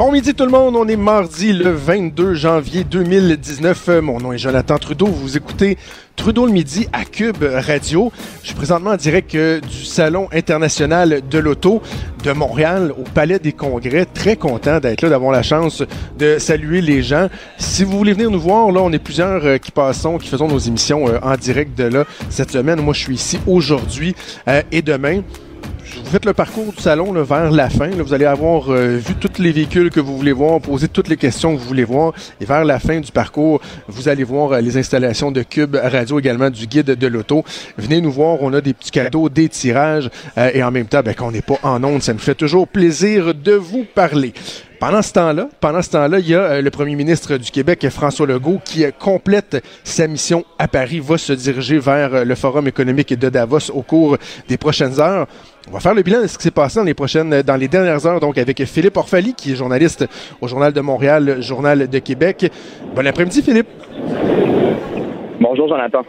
Bon midi tout le monde, on est mardi le 22 janvier 2019. Euh, Mon nom est Jonathan Trudeau, vous écoutez Trudeau le midi à Cube Radio. Je suis présentement en direct euh, du Salon international de l'auto de Montréal au Palais des Congrès. Très content d'être là, d'avoir la chance de saluer les gens. Si vous voulez venir nous voir, là, on est plusieurs euh, qui passons, qui faisons nos émissions euh, en direct de là cette semaine. Moi, je suis ici aujourd'hui et demain vous faites le parcours du salon là, vers la fin. Vous allez avoir euh, vu tous les véhicules que vous voulez voir, poser toutes les questions que vous voulez voir. Et vers la fin du parcours, vous allez voir euh, les installations de Cube Radio, également du guide de l'auto. Venez nous voir, on a des petits cadeaux, des tirages. euh, et en même temps, ben, qu'on n'est pas en onde, ça nous fait toujours plaisir de vous parler. Pendant ce temps-là, pendant ce temps-là, il y a le premier ministre du Québec, François Legault, qui complète sa mission à Paris, va se diriger vers le Forum économique de Davos au cours des prochaines heures. On va faire le bilan de ce qui s'est passé dans les prochaines, dans les dernières heures, donc avec Philippe Orfali, qui est journaliste au Journal de Montréal, Journal de Québec. Bon après-midi, Philippe. Bonjour, Jonathan.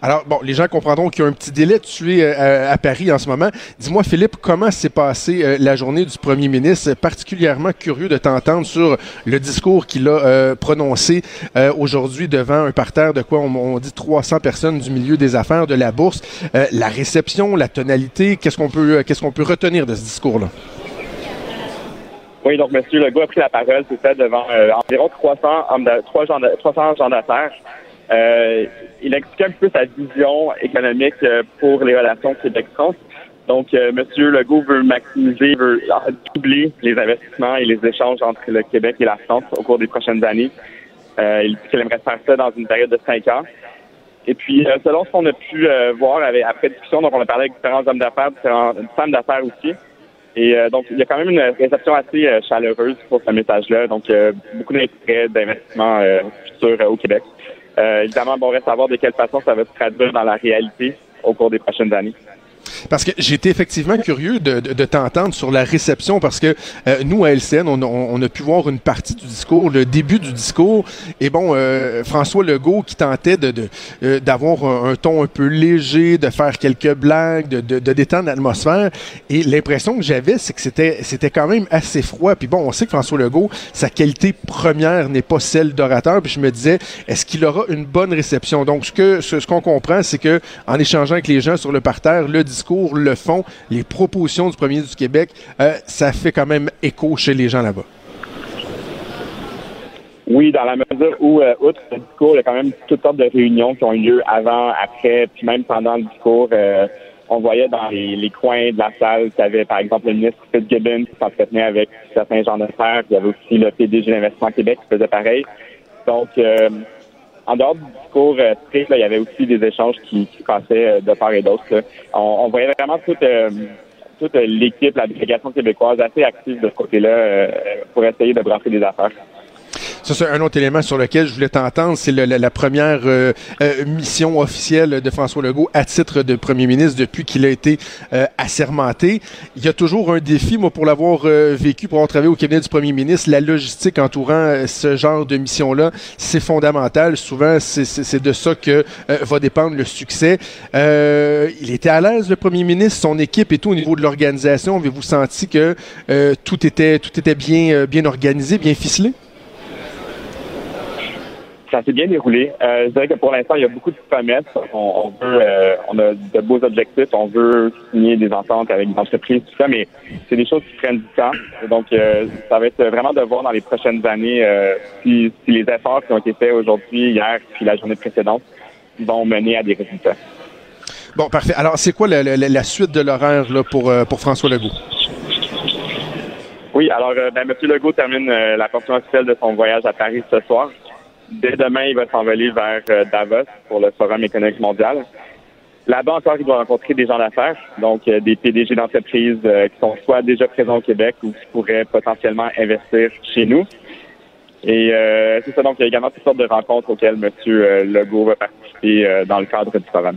Alors, bon, les gens comprendront qu'il y a un petit délai. Tu es euh, à Paris en ce moment. Dis-moi, Philippe, comment s'est passée euh, la journée du premier ministre? Particulièrement curieux de t'entendre sur le discours qu'il a euh, prononcé euh, aujourd'hui devant un parterre de quoi on, dit 300 personnes du milieu des affaires de la bourse. Euh, la réception, la tonalité, qu'est-ce qu'on peut, euh, retenir de ce discours-là? Oui, donc M. Legault a pris la parole, c'était devant euh, environ 300 hommes d'a- 300 gens- 300 gens d'affaires. Euh, il expliquait un peu sa vision économique euh, pour les relations Québec-France. Donc, euh, M. Legault veut maximiser, veut doubler les investissements et les échanges entre le Québec et la France au cours des prochaines années. Euh, il dit qu'il aimerait faire ça dans une période de cinq ans. Et puis, euh, selon ce qu'on a pu euh, voir avec, après discussion, donc on a parlé avec différents hommes d'affaires, différentes femmes d'affaires aussi. Et euh, donc, il y a quand même une réception assez chaleureuse pour ce message-là. Donc, beaucoup d'intérêt d'investissement futur au Québec. Euh, évidemment, bon, on reste à voir de quelle façon ça va se traduire dans la réalité au cours des prochaines années. Parce que j'étais effectivement curieux de, de, de t'entendre sur la réception parce que euh, nous, à LCN, on, a pu voir une partie du discours, le début du discours. Et bon, euh, François Legault qui tentait de de- euh, d'avoir un, ton un peu léger, de faire quelques blagues, de, détendre l'atmosphère. Et l'impression que j'avais, c'est que c'était quand même assez froid. Puis bon, on sait que François Legault, sa qualité première n'est pas celle d'orateur. Puis je me disais, est-ce qu'il aura une bonne réception? Donc, ce que ce qu'on comprend, c'est que en échangeant avec les gens sur le parterre, le discours, le fond, les propositions du premier du Québec, euh, ça fait quand même écho chez les gens là-bas. Oui, dans la mesure où, euh, outre le discours, il y a quand même toutes sortes de réunions qui ont eu lieu avant, après, puis même pendant le discours. euh, on voyait dans les, coins de la salle qu'il y avait, par exemple, le ministre Fitzgibbon qui s'entretenait avec certains gens d'affaires. Il y avait aussi le PDG d'Investissement Québec qui faisait pareil. Donc, en dehors du discours euh, strict, là, il y avait aussi des échanges qui, qui passaient euh, de part et d'autre. On, on voyait vraiment toute, euh, toute l'équipe, la délégation québécoise assez active de ce côté-là euh, pour essayer de brasser des affaires. Ça, c'est un autre élément sur lequel je voulais t'entendre. C'est la, première euh, euh, mission officielle de François Legault à titre de premier ministre depuis qu'il a été euh, assermenté. Il y a toujours un défi, moi, pour l'avoir vécu, pour avoir travaillé au cabinet du premier ministre, la logistique entourant ce genre de mission-là, c'est fondamental. Souvent, c'est- de ça que va dépendre le succès. Il était à l'aise, le premier ministre, son équipe et tout au niveau de l'organisation. Avez-vous senti que tout était tout était bien bien organisé, bien ficelé? Ça s'est bien déroulé. Euh, je dirais que pour l'instant, il y a beaucoup de promesses. On, on veut, euh, on a de beaux objectifs. On veut signer des ententes avec des entreprises, tout ça, mais c'est des choses qui prennent du temps. Donc, euh, ça va être vraiment de voir dans les prochaines années euh, si, si les efforts qui ont été faits aujourd'hui, hier, puis la journée précédente, vont mener à des résultats. Bon, parfait. Alors, c'est quoi la, la, la, suite de l'horaire là, pour, euh, pour François Legault? Oui, alors, euh, ben, M. Legault termine la portion officielle de son voyage à Paris ce soir. Dès demain, il va s'envoler vers euh, Davos pour le Forum économique mondial. Là-bas encore, il doit rencontrer des gens d'affaires, donc euh, des PDG d'entreprises euh, qui sont soit déjà présents au Québec ou qui pourraient potentiellement investir chez nous. Et euh, c'est ça, donc il y a également toutes sortes de rencontres auxquelles M. Legault va participer dans le cadre du forum.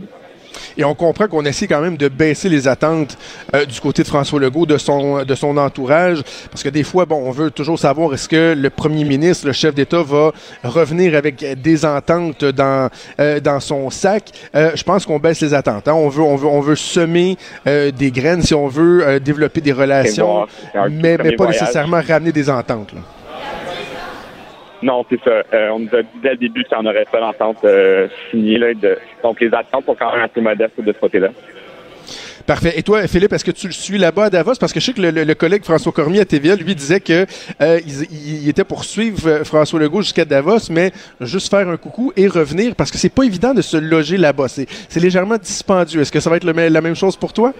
Et on comprend qu'on essaie quand même de baisser les attentes euh, du côté de François Legault, de son, de son entourage, parce que des fois, bon, on veut toujours savoir est-ce que le premier ministre, le chef d'État, va revenir avec des ententes dans, euh, dans son sac? Euh, je pense qu'on baisse les attentes. Hein. On, veut, on, veut, on veut semer des graines, si on veut développer des relations, mais, mais pas voyage. nécessairement ramener des ententes. Là. Non, c'est ça. Euh, on nous a dit dès le début qu'il n'y en aurait pas d'entente euh, signée. Là, de... Donc, les attentes sont quand même assez modestes de ce côté-là. Parfait. Et toi, Philippe, est-ce que tu le suis là-bas à Davos? Parce que je sais que le, collègue François Cormier à TVA, lui, disait que euh, il, était pour suivre euh, François Legault jusqu'à Davos, mais juste faire un coucou et revenir, parce que c'est pas évident de se loger là-bas. C'est légèrement dispendieux. Est-ce que ça va être la même chose pour toi?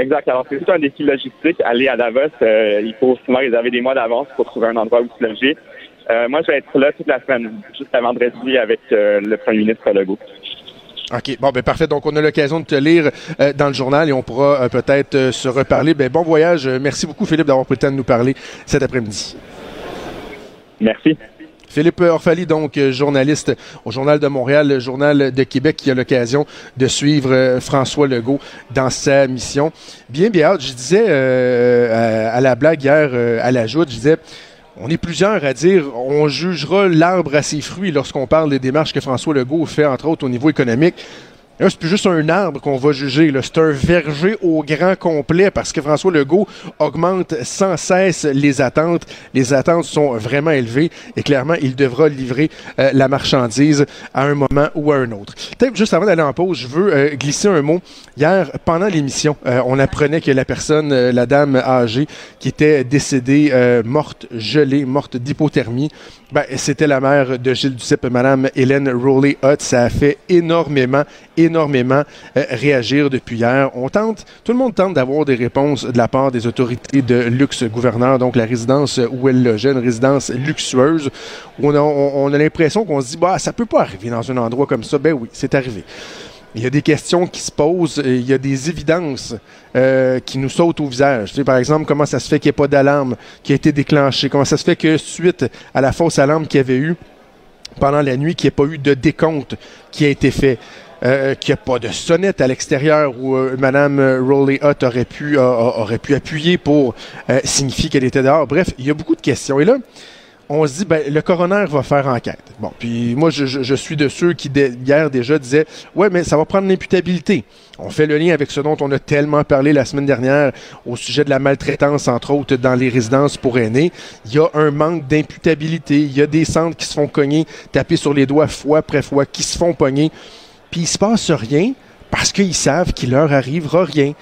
Exact. Alors, c'est tout un défi logistique. Aller à Davos, euh, il faut souvent réserver des mois d'avance pour trouver un endroit où se loger. Euh, moi, je vais être là toute la semaine, jusqu'à vendredi, avec euh, le premier ministre Legault. OK. Bon, ben parfait. Donc, on a l'occasion de te lire euh, dans le journal et on pourra peut-être se reparler. Ben, bon voyage. Merci beaucoup, Philippe, d'avoir pris le temps de nous parler cet après-midi. Merci. Philippe Orphalie, donc journaliste au Journal de Montréal, le Journal de Québec, qui a l'occasion de suivre euh, François Legault dans sa mission. Bien, bien. Je disais euh, à, la blague hier euh, à la joute, je disais, on est plusieurs à dire on jugera l'arbre à ses fruits lorsqu'on parle des démarches que François Legault fait, entre autres au niveau économique. C'est plus juste un arbre qu'on va juger. C'est un verger au grand complet parce que François Legault augmente sans cesse les attentes. Les attentes sont vraiment élevées et clairement, il devra livrer euh, la marchandise à un moment ou à un autre. Peut-être juste avant d'aller en pause, je veux euh, glisser un mot. Hier, pendant l'émission, euh, on apprenait que la personne, la dame âgée, qui était décédée, morte gelée, morte d'hypothermie, ben, c'était la mère de Gilles Duceppe, Madame Hélène Rowley-Hutt. Ça a fait énormément, énormément euh, réagir depuis hier. On tente, tout le monde tente d'avoir des réponses de la part des autorités de luxe gouverneur, donc la résidence où elle logeait, une résidence luxueuse. On a, on a l'impression qu'on se dit, bah, ça peut pas arriver dans un endroit comme ça. Ben oui, c'est arrivé. Il y a des questions qui se posent, il y a des évidences euh, qui nous sautent au visage. Tu sais, par exemple, comment ça se fait qu'il n'y ait pas d'alarme qui a été déclenchée? Comment ça se fait que suite à la fausse alarme qu'il y avait eu pendant la nuit, qu'il n'y ait pas eu de décompte qui a été fait? Euh, qu'il n'y a pas de sonnette à l'extérieur où euh, Mme Rowley Hutt aurait pu, aurait pu appuyer pour euh, signifier qu'elle était dehors. Bref, il y a beaucoup de questions. Et là, on se dit, ben, le coroner va faire enquête. Bon, puis moi, je, suis de ceux qui, hier déjà, disaient, ouais, mais ça va prendre l'imputabilité. On fait le lien avec ce dont on a tellement parlé la semaine dernière au sujet de la maltraitance, entre autres, dans les résidences pour aînés. Il y a un manque d'imputabilité. Il y a des centres qui se font cogner, taper sur les doigts fois après fois, qui se font pogner. Puis il se passe rien parce qu'ils savent qu'il leur arrivera rien.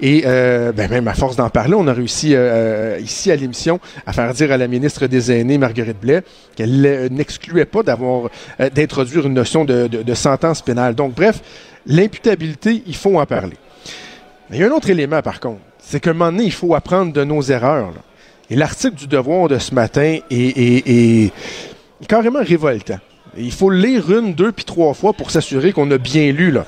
Et euh, ben même à force d'en parler, on a réussi euh, ici à l'émission à faire dire à la ministre des Aînés, Marguerite Blais, qu'elle euh, n'excluait pas d'avoir euh, d'introduire une notion de, sentence pénale. Donc, bref, l'imputabilité, il faut en parler. Il y a un autre élément, par contre, c'est qu'à un moment donné, il faut apprendre de nos erreurs. Et l'article du devoir de ce matin est carrément révoltant. Il faut le lire une, deux, puis trois fois pour s'assurer qu'on a bien lu. Là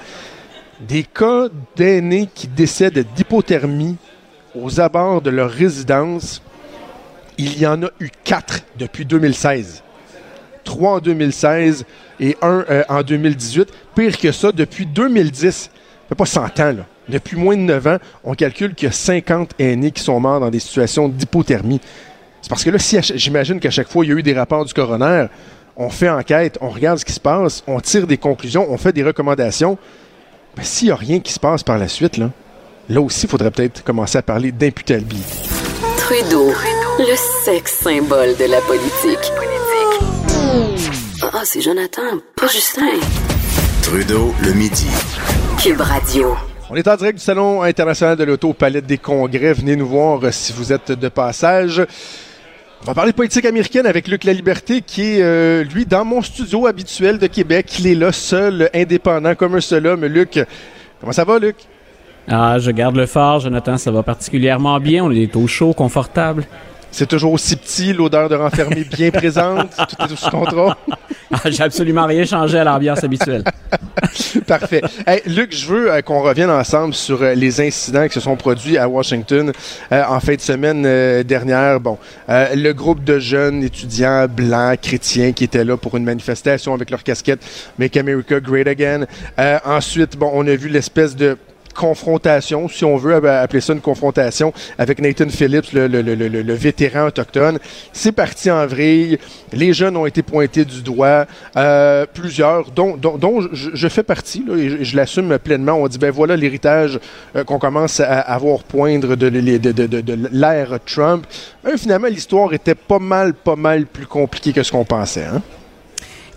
des cas d'aînés qui décèdent d'hypothermie aux abords de leur résidence, il y en a eu quatre depuis 2016. Trois en 2016 et un euh, en 2018. Pire que ça, depuis 2010, ça fait pas 100 ans. Depuis moins de 9 ans, on calcule qu'il y a 50 aînés qui sont morts dans des situations d'hypothermie. C'est parce que là, si j'imagine qu'à chaque fois, il y a eu des rapports du coroner, on fait enquête, on regarde ce qui se passe, on tire des conclusions, on fait des recommandations. Ben, s'il n'y a rien qui se passe par la suite, là, là aussi, il faudrait peut-être commencer à parler d'imputabilité. Trudeau, le sexe symbole de la politique. Ah, oh, c'est Jonathan, pas Justin. Trudeau, le midi. Cube Radio. On est en direct du Salon international de l'auto au Palais des Congrès. Venez nous voir si vous êtes de passage. On va parler politique américaine avec Luc La Liberté qui est, euh, lui, dans mon studio habituel de Québec. Il est là, seul, indépendant, comme un seul homme. Luc, comment ça va, Luc? Ah, je garde le phare, Jonathan, ça va particulièrement bien. On est au chaud, confortable. C'est toujours aussi petit, l'odeur de renfermé bien présente, tout est sous contrôle. Ah, J'ai absolument rien changé à l'ambiance habituelle. Parfait. Hey, Luc, je veux euh, qu'on revienne ensemble sur euh, les incidents qui se sont produits à Washington euh, en fin de semaine dernière. Bon, le groupe de jeunes étudiants blancs chrétiens qui étaient là pour une manifestation avec leur casquette Make America Great Again. Ensuite, bon, on a vu l'espèce de confrontation, si on veut appeler ça une confrontation, avec Nathan Phillips, le, vétéran autochtone. C'est parti en vrille. Les jeunes ont été pointés du doigt. Euh, plusieurs, dont, je, fais partie, et je, l'assume pleinement. On dit, ben voilà l'héritage euh, qu'on commence à, à, voir poindre de, de, l'ère Trump. Mais finalement, l'histoire était pas mal, pas mal plus compliquée que ce qu'on pensait. Hein?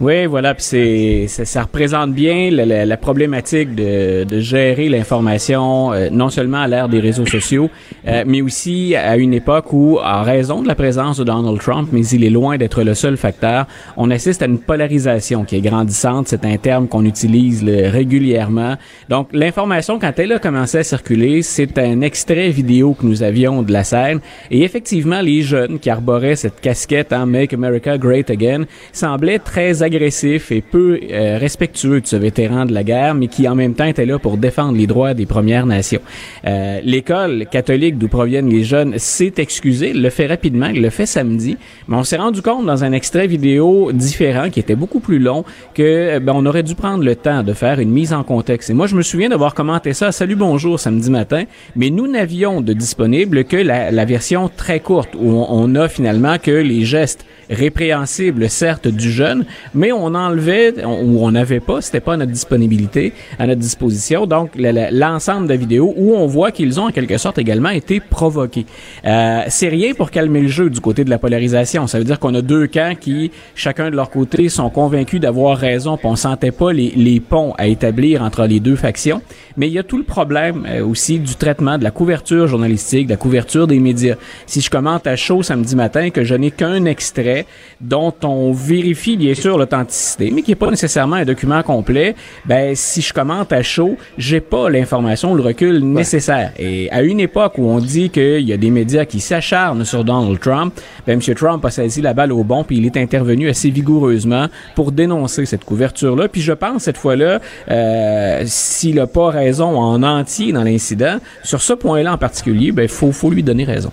Oui, voilà, puis c'est ça, ça, représente bien la, la, la problématique de, de gérer l'information, euh, non seulement à l'ère des réseaux sociaux, euh, mais aussi à une époque où, en raison de la présence de Donald Trump, mais il est loin d'être le seul facteur, on assiste à une polarisation qui est grandissante. C'est un terme qu'on utilise le, régulièrement. Donc, l'information, quand elle a commencé à circuler, c'est un extrait vidéo que nous avions de la scène, et effectivement, les jeunes qui arboraient cette casquette en Make America Great Again semblaient très agressif et peu euh, respectueux de ce vétéran de la guerre, mais qui en même temps était là pour défendre les droits des Premières Nations. Euh, L'école catholique d'où proviennent les jeunes s'est excusée, le fait rapidement, le fait samedi, mais on s'est rendu compte dans un extrait vidéo différent qui était beaucoup plus long que ben, on aurait dû prendre le temps de faire une mise en contexte. Et moi, je me souviens d'avoir commenté ça, salut bonjour samedi matin, mais nous n'avions de disponible que la, la, version très courte où on, on a finalement que les gestes répréhensibles, certes, du jeune, mais on enlevait ou on n'avait pas, c'était pas à notre disponibilité, à notre disposition. Donc l'ensemble de vidéos où on voit qu'ils ont en quelque sorte également été provoqués. Euh, c'est rien pour calmer le jeu du côté de la polarisation. Ça veut dire qu'on a deux camps qui, chacun de leur côté, sont convaincus d'avoir raison. Puis on sentait pas les, les, ponts à établir entre les deux factions. Mais il y a tout le problème euh, aussi du traitement de la couverture journalistique, de la couverture des médias. Si je commente à chaud samedi matin que je n'ai qu'un extrait dont on vérifie bien sûr l'authenticité, mais qui n'est pas nécessairement un document complet, ben si je commente à chaud, j'ai pas l'information, le recul ouais. nécessaire. Et à une époque où on dit qu'il y a des médias qui s'acharnent sur Donald Trump, ben M. Trump a saisi la balle au bon, puis il est intervenu assez vigoureusement pour dénoncer cette couverture-là. Puis je pense cette fois-là, euh, s'il n'a pas raison en entier dans l'incident, sur ce point-là en particulier, ben faut faut lui donner raison.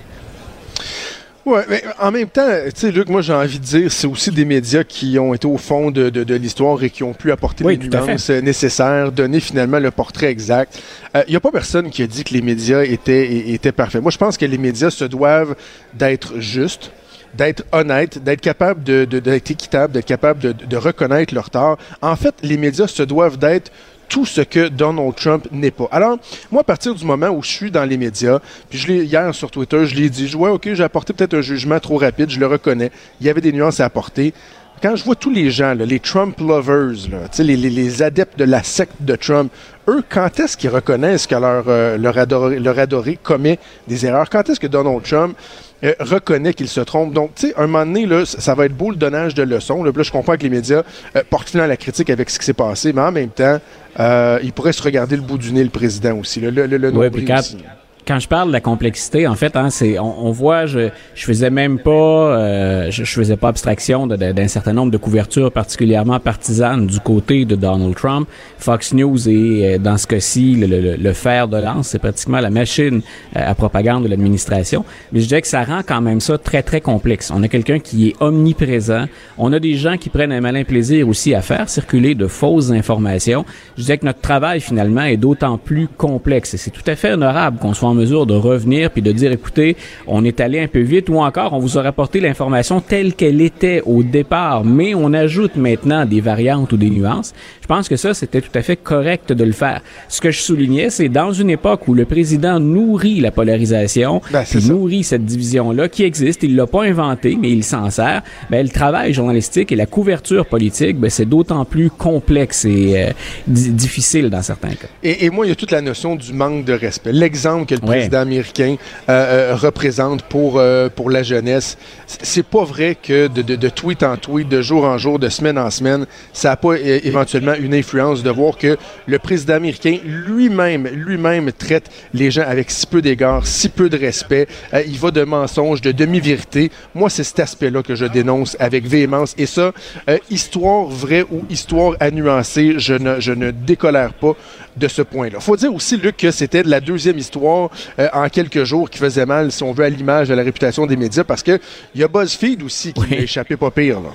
Ouais, mais en même temps, tu sais, Luc, moi j'ai envie de dire, c'est aussi des médias qui ont été au fond de, de, de l'histoire et qui ont pu apporter oui, les nuances nécessaires, donner finalement le portrait exact. Il euh, n'y a pas personne qui a dit que les médias étaient, étaient parfaits. Moi, je pense que les médias se doivent d'être justes d'être honnête, d'être capable de, d'être équitable, d'être capable de, de reconnaître leur tort. En fait, les médias se doivent d'être tout ce que Donald Trump n'est pas. Alors, moi, à partir du moment où je suis dans les médias, puis je l'ai hier sur Twitter, je l'ai dit, je ok, j'ai apporté peut-être un jugement trop rapide, je le reconnais. Il y avait des nuances à apporter. Quand je vois tous les gens, les Trump lovers, là, les, les, adeptes de la secte de Trump, eux, quand est-ce qu'ils reconnaissent que leur, euh, leur, leur adoré commet des erreurs? Quand est-ce que Donald Trump euh, reconnaît qu'il se trompe. Donc, tu sais, un moment donné, là, ça va être beau le donnage de leçons. Là, là je comprends que les médias euh, portent finalement la critique avec ce qui s'est passé, mais en même temps, euh, il pourrait se regarder le bout du nez, le président aussi. Le, le, le ouais, aussi quand je parle de la complexité, en fait, hein, c'est on, on, voit, je je faisais même pas, euh, je, je, faisais pas abstraction d'un certain nombre de couvertures particulièrement partisanes du côté de Donald Trump. Fox News est euh, dans ce cas-ci le, le, le, fer de lance, c'est pratiquement la machine euh, à propagande de l'administration. Mais je dirais que ça rend quand même ça très très complexe. On a quelqu'un qui est omniprésent. On a des gens qui prennent un malin plaisir aussi à faire circuler de fausses informations. Je dirais que notre travail finalement est d'autant plus complexe et c'est tout à fait honorable qu'on soit en mesure de revenir puis de dire écoutez, on est allé un peu vite ou encore on vous a rapporté l'information telle qu'elle était au départ, mais on ajoute maintenant des variantes ou des nuances. Je pense que ça c'était tout à fait correct de le faire. Ce que je soulignais, c'est dans une époque où le président nourrit la polarisation, ben, puis nourrit cette division là qui existe, il l'a pas inventé mais il s'en sert. Ben le travail journalistique et la couverture politique, ben c'est d'autant plus complexe et euh, difficile dans certains cas. Et, et, moi il y a toute la notion du manque de respect. L'exemple que le président américain euh, représente pour, pour la jeunesse. C'est pas vrai que de, de, tweet en tweet, de jour en jour, de semaine en semaine, ça n'a pas éventuellement une influence de voir que le président américain lui-même, lui-même traite les gens avec si peu d'égard, si peu de respect. il va de mensonges, de demi-vérité. Moi, c'est cet aspect-là que je dénonce avec véhémence. Et ça, histoire vraie ou histoire à nuancer, je ne, je ne décolère pas de ce point-là. faut dire aussi, Luc, que c'était la deuxième histoire euh, en quelques jours qui faisait mal, si on veut, à l'image de la réputation des médias, parce qu'il y a BuzzFeed aussi qui a échappé pas pire. Là.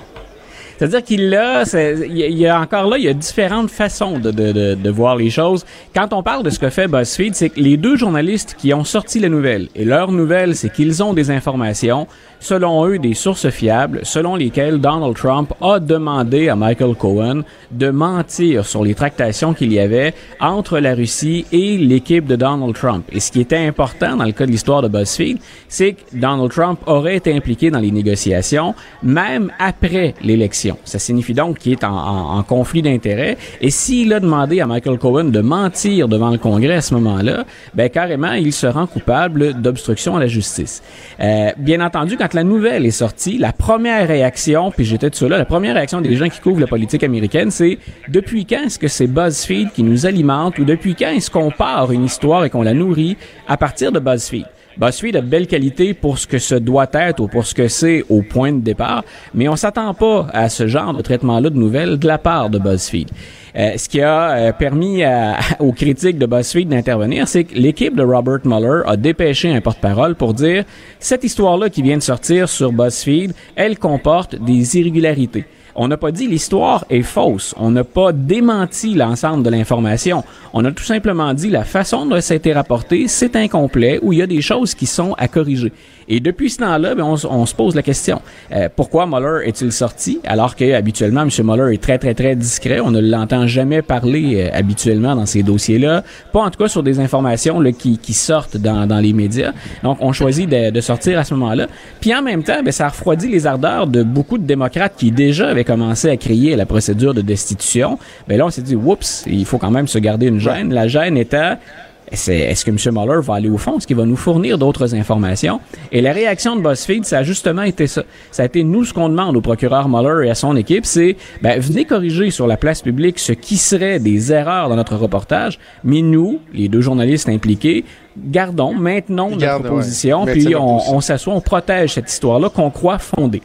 C'est-à-dire qu'il a, il y a encore là, il y a différentes façons de, de, de, voir les choses. Quand on parle de ce que fait BuzzFeed, c'est que les deux journalistes qui ont sorti la nouvelle, et leur nouvelle, c'est qu'ils ont des informations, selon eux, des sources fiables, selon lesquelles Donald Trump a demandé à Michael Cohen de mentir sur les tractations qu'il y avait entre la Russie et l'équipe de Donald Trump. Et ce qui était important dans le cas de l'histoire de BuzzFeed, c'est que Donald Trump aurait été impliqué dans les négociations, même après l'élection. Ça signifie donc qu'il est en, conflit d'intérêts. Et s'il a demandé à Michael Cohen de mentir devant le Congrès à ce moment-là, ben carrément, il se rend coupable d'obstruction à la justice. Euh, bien entendu, quand la nouvelle est sortie, la première réaction, puis j'étais de cela, la première réaction des gens qui couvrent la politique américaine, c'est depuis quand est-ce que c'est BuzzFeed qui nous alimente ou depuis quand est-ce qu'on part une histoire et qu'on la nourrit à partir de BuzzFeed? BuzzFeed a de belles qualités pour ce que ce doit être ou pour ce que c'est au point de départ, mais on s'attend pas à ce genre de traitement-là de nouvelles de la part de BuzzFeed. Euh, ce qui a euh, permis aux critiques de BuzzFeed d'intervenir, c'est que l'équipe de Robert Mueller a dépêché un porte-parole pour dire cette histoire-là qui vient de sortir sur BuzzFeed, elle comporte des irrégularités. On n'a pas dit l'histoire est fausse. On n'a pas démenti l'ensemble de l'information. On a tout simplement dit la façon dont ça a été rapporté, c'est incomplet ou il y a des choses qui sont à corriger. Et depuis ce temps-là, ben, on, se pose la question euh, pourquoi Mueller est-il sorti alors que habituellement M. Mueller est très très très discret? On ne l'entend jamais parler euh, habituellement dans ces dossiers-là, pas en tout cas sur des informations là, qui, qui sortent dans, dans les médias. Donc on choisit de, de sortir à ce moment-là. Puis en même temps, ben, ça a refroidi les ardeurs de beaucoup de démocrates qui déjà commencé à crier la procédure de destitution. Ben là on s'est dit oups, il faut quand même se garder une gêne. La gêne étant est-ce que M. Mueller va aller au fond? Est-ce qu'il va nous fournir d'autres informations? Et la réaction de BuzzFeed, ça a justement été ça. Ça a été nous, ce qu'on demande au procureur Mueller et à son équipe, c'est, ben, venez corriger sur la place publique ce qui serait des erreurs dans notre reportage, mais nous, les deux journalistes impliqués, gardons, maintenons notre position, puis on, on s'assoit, on protège cette histoire-là qu'on croit fondée.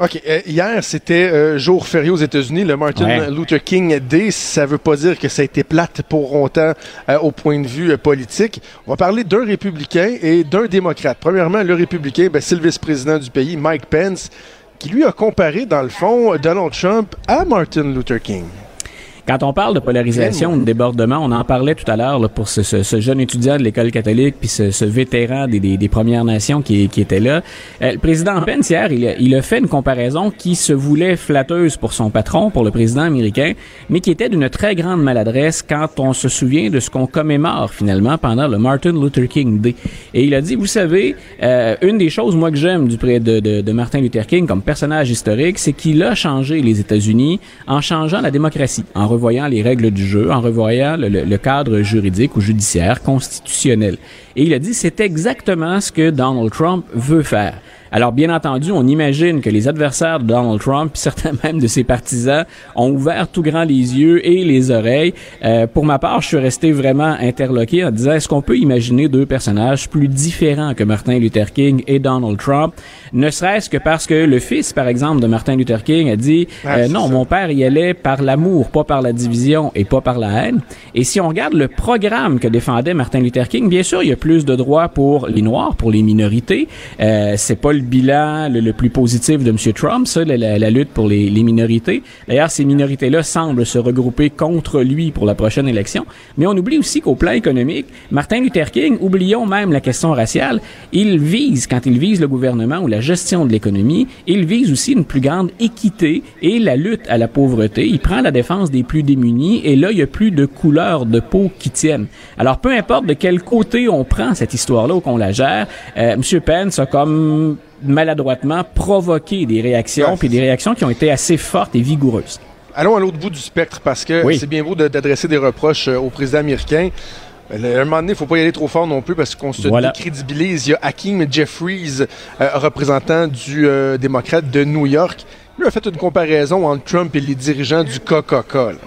OK. Euh, hier, c'était euh, jour férié aux États-Unis, le Martin Luther King Day. Ça veut pas dire que ça a été plate pour longtemps euh, au point de vue politique. On va parler d'un républicain et d'un démocrate. Premièrement, le républicain, ben, c'est le vice-président du pays, Mike Pence, qui lui a comparé, dans le fond, Donald Trump à Martin Luther King. Quand on parle de polarisation, de débordement, on en parlait tout à l'heure pour ce, ce, jeune étudiant de l'école catholique puis ce, ce vétéran des, des, des, Premières Nations qui, qui était là. Euh, le président Pence hier, il a, il a fait une comparaison qui se voulait flatteuse pour son patron, pour le président américain, mais qui était d'une très grande maladresse quand on se souvient de ce qu'on commémore finalement pendant le Martin Luther King Day. Et il a dit, vous savez, euh, une des choses moi que j'aime du près de, de, de Martin Luther King comme personnage historique, c'est qu'il a changé les États-Unis en changeant la démocratie, en revoyant les règles du jeu, en revoyant le, cadre juridique ou judiciaire constitutionnel. Et il a dit c'est exactement ce que Donald Trump veut faire. Alors, bien entendu, on imagine que les adversaires de Donald Trump, certains même de ses partisans, ont ouvert tout grand les yeux et les oreilles. Euh, pour ma part, je suis resté vraiment interloqué en disant, est-ce qu'on peut imaginer deux personnages plus différents que Martin Luther King et Donald Trump, ne serait-ce que parce que le fils, par exemple, de Martin Luther King a dit, euh, non, mon père y allait par l'amour, pas par la division et pas par la haine. Et si on regarde le programme que défendait Martin Luther King, bien sûr, il y a plus de droits pour les Noirs, pour les minorités. Euh, c'est pas le bilan le, plus positif de M. Trump, ça, la, lutte pour les, minorités. D'ailleurs, ces minorités-là semblent se regrouper contre lui pour la prochaine élection. Mais on oublie aussi qu'au plan économique, Martin Luther King, oublions même la question raciale, il vise, quand il vise le gouvernement ou la gestion de l'économie, il vise aussi une plus grande équité et la lutte à la pauvreté. Il prend la défense des plus démunis et là, il y a plus de couleurs de peau qui tiennent. Alors, peu importe de quel côté on prend cette histoire-là ou qu'on la gère, euh, M. Pence a comme maladroitement provoqué des réactions, puis des réactions qui ont été assez fortes et vigoureuses. Allons à l'autre bout du spectre parce que c'est bien beau d'adresser des reproches euh, au président américain. À un moment donné, il ne faut pas y aller trop fort non plus parce qu'on se Voilà. décrédibilise. Il y a Hakeem Jeffries, euh, représentant du euh, démocrate de New York. Lui a fait une comparaison entre Trump et les dirigeants du Coca-Cola.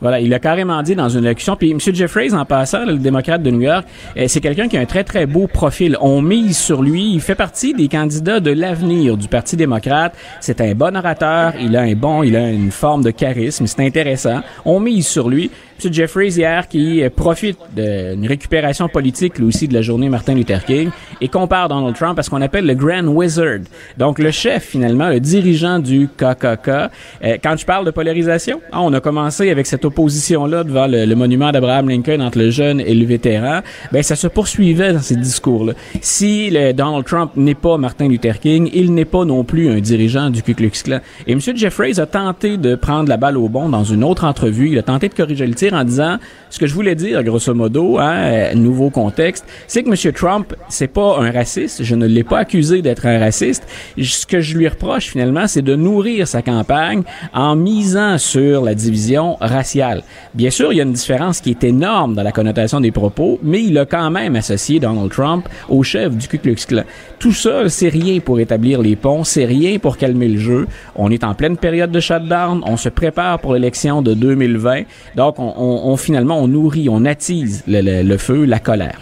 Voilà, il a carrément dit dans une élection. Puis M. Jeffries, en passant, le démocrate de New York, euh, c'est quelqu'un qui a un très très beau profil. On mise sur lui. Il fait partie des candidats de l'avenir du Parti démocrate. C'est un bon orateur. Il a un bon, il a une forme de charisme. C'est intéressant. On mise sur lui. M. Jeffries hier qui profite d'une récupération politique lui aussi de la journée Martin Luther King et compare Donald Trump à ce qu'on appelle le Grand Wizard. Donc le chef finalement, le dirigeant du KKK. Euh, quand je parle de polarisation, ah, on a commencé avec cette opposition-là devant le, le monument d'Abraham Lincoln entre le jeune et le vétéran. Ben ça se poursuivait dans ces discours-là. Si le Donald Trump n'est pas Martin Luther King, il n'est pas non plus un dirigeant du Ku Klux Klan. Et M. Jeffries a tenté de prendre la balle au bon dans une autre entrevue. Il a tenté de corriger le tir en disant ce que je voulais dire, grosso modo, hein, euh, nouveau contexte, c'est que M. Trump, c'est pas un raciste. Je ne l'ai pas accusé d'être un raciste. Ce que je lui reproche finalement, c'est de nourrir sa campagne en misant sur la division raciale. Bien sûr, il y a une différence qui est énorme dans la connotation des propos, mais il a quand même associé Donald Trump au chef du Ku Klux Klan. Tout ça, c'est rien pour établir les ponts, c'est rien pour calmer le jeu. On est en pleine période de shutdown, on se prépare pour l'élection de 2020, donc on, on- on, finalement on nourrit, on attise le, le- le feu, la colère.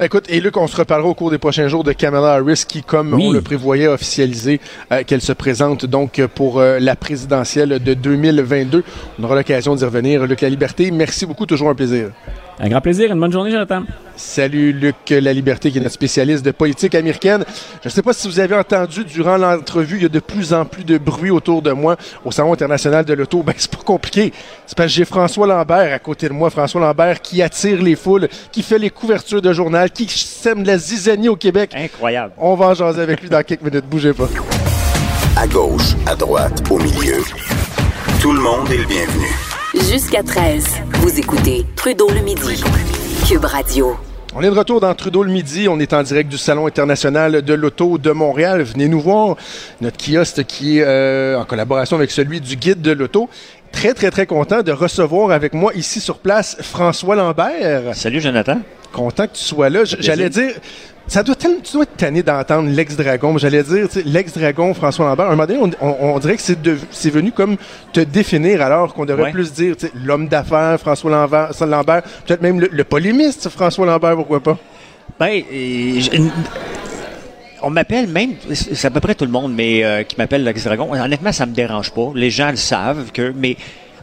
Écoute, et Luc, on se reparlera au cours des prochains jours de Kamala Harris qui, comme Oui. on le prévoyait, a officialisé euh, qu'elle se présente donc pour euh, la présidentielle de 2022. On aura l'occasion d'y revenir. Luc La Liberté, merci beaucoup, toujours un plaisir. Un grand plaisir, une bonne journée, Jonathan. Salut Luc La Liberté, qui est notre spécialiste de politique américaine. Je ne sais pas si vous avez entendu durant l'entrevue, il y a de plus en plus de bruit autour de moi au Salon international de l'auto. Ben, c'est pas compliqué. C'est parce que j'ai François Lambert à côté de moi. François Lambert qui attire les foules, qui fait les couvertures de journal, qui sème la zizanie au Québec. Incroyable. On va en jaser avec lui dans quelques minutes. Bougez pas. À gauche, à droite, au milieu. Tout le monde est le bienvenu. Jusqu'à 13, vous écoutez Trudeau le midi. Cube Radio. On est de retour dans Trudeau le midi. On est en direct du Salon international de l'auto de Montréal. Venez nous voir. Notre kiosque qui est euh, en collaboration avec celui du guide de l'auto. Très, très, très content de recevoir avec moi ici sur place François Lambert. Salut, Jonathan. Content que tu sois là. J'allais dire, ça doit tellement, tu dois être tanné d'entendre l'ex-dragon. J'allais dire, l'ex-dragon François Lambert. Un moment donné, on, on- on dirait que c'est venu comme te définir alors qu'on devrait Ouais. plus dire, l'homme d'affaires François Lambert, Lambert peut-être même le, le polémiste François Lambert, pourquoi pas? Ben, on m'appelle même, c'est à peu près tout le monde, mais euh, qui m'appelle l'ex-dragon. Honnêtement, ça me dérange pas. Les gens le savent que, mais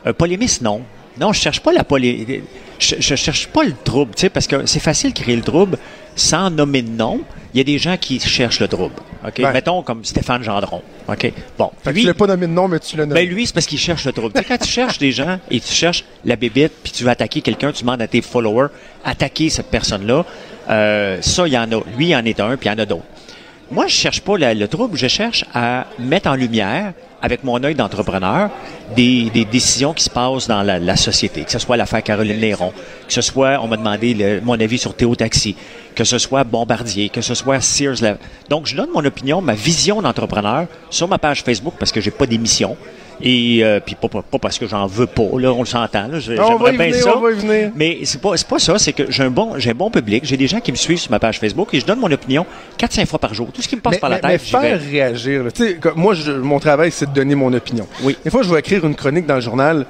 euh, polémiste, non. Non, je cherche pas la polé... Je, je cherche pas le trouble, tu sais, parce que c'est facile de créer le trouble sans nommer de nom. Il y a des gens qui cherchent le trouble. OK? Ouais. Mettons comme Stéphane Gendron. OK? Bon. Fait que Lui- tu l'as pas nommé de nom, mais tu l'as nommé. Ben lui, c'est parce qu'il cherche le trouble. Tu sais, quand tu cherches des gens et tu cherches la bébite, puis tu veux attaquer quelqu'un, tu demandes à tes followers attaquer cette personne-là. Euh, ça, il y en a. Lui, il en est un, puis il y en a d'autres. Moi, je cherche pas la- le trouble, je cherche à mettre en lumière, avec mon œil d'entrepreneur, des, des décisions qui se passent dans la, la société. Que ce soit l'affaire Caroline Néron, que ce soit, on m'a demandé le- mon avis sur Théo Taxi, que ce soit Bombardier, que ce soit Sears. La- Donc, je donne mon opinion, ma vision d'entrepreneur sur ma page Facebook parce que j'ai pas d'émission. Et euh, puis pas, pas- pas parce que j'en veux pas, là, on le s'entend. J'aimerais bien venir, ça. on va y venir. Mais c'est pas, pas ça, c'est que j'ai un bon, j'ai un bon public, j'ai des gens qui me suivent sur ma page Facebook et je donne mon opinion 4-5 fois par jour. Tout ce qui me passe mais, par la mais- mais tête, j'y vais. faire réagir. moi, je- mon travail, c'est de donner mon opinion. Oui. Des fois, je vais écrire une chronique dans le journal.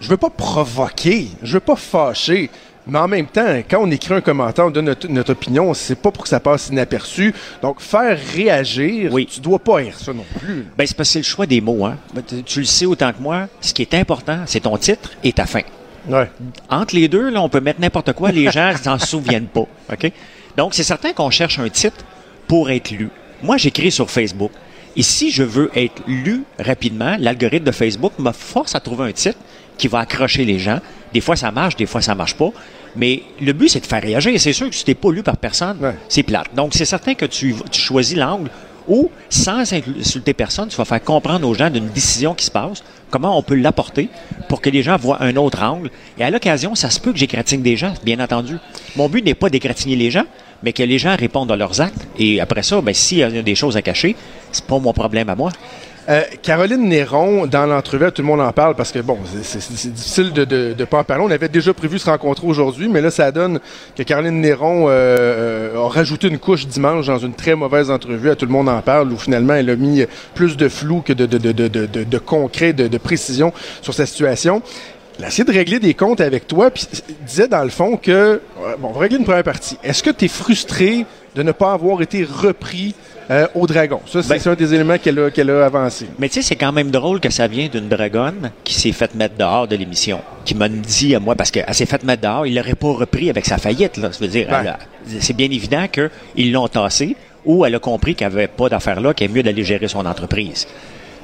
Je veux pas provoquer, je veux pas fâcher. Mais en même temps, quand on écrit un commentaire, on donne notre, notre opinion, c'est pas pour que ça passe inaperçu. Donc, faire réagir, Oui. tu dois pas être ça non plus. Ben, c'est parce que c'est le choix des mots, hein. Ben, tu- Tu le sais autant que moi. Ce qui est important, c'est ton titre et ta fin. Ouais. Entre les deux, là, on peut mettre n'importe quoi, les gens s'en souviennent pas. OK? Donc, c'est certain qu'on cherche un titre pour être lu. Moi, j'écris sur Facebook. Et si je veux être lu rapidement, l'algorithme de Facebook me force à trouver un titre qui va accrocher les gens. Des fois, ça marche, des fois, ça marche pas. Mais le but, c'est de faire réagir. Et c'est sûr que si t'es pas lu par personne, Ouais. c'est plate. Donc, c'est certain que tu, tu choisis l'angle où, sans insulter personne, tu vas faire comprendre aux gens d'une décision qui se passe, comment on peut l'apporter pour que les gens voient un autre angle. Et à l'occasion, ça se peut que j'égratigne des gens, bien entendu. Mon but n'est pas d'égratigner les gens, mais que les gens répondent à leurs actes. Et après ça, ben, s'il y a des choses à cacher, c'est pas mon problème à moi. Euh, Caroline Néron, dans l'entrevue, tout le monde en parle parce que, bon, c'est difficile de ne pas en parler. On avait déjà prévu se rencontrer aujourd'hui, mais là, ça donne que Caroline Néron euh, euh, a rajouté une couche dimanche dans une très mauvaise entrevue. À tout le monde en parle, où finalement, elle a mis plus de flou que de, de, de, de, de concret, de, précision sur sa situation. Elle a essayé de régler des comptes avec toi, puis disait dans le fond que, bon, on va régler une première partie. Est-ce que tu es frustré de ne pas avoir été repris euh, au dragon. Ça, c'est ben- un des éléments qu'elle a, qu'elle a avancé. Mais tu sais, c'est quand même drôle que ça vient d'une dragonne qui s'est faite mettre dehors de l'émission, qui m'a dit à moi, parce qu'elle s'est faite mettre dehors, il l'aurait pas repris avec sa faillite. Là. Ça veut dire, c'est bien évident qu'ils l'ont tassé ou elle a compris qu'il n'y avait pas d'affaires là, qu'il est mieux d'aller gérer son entreprise.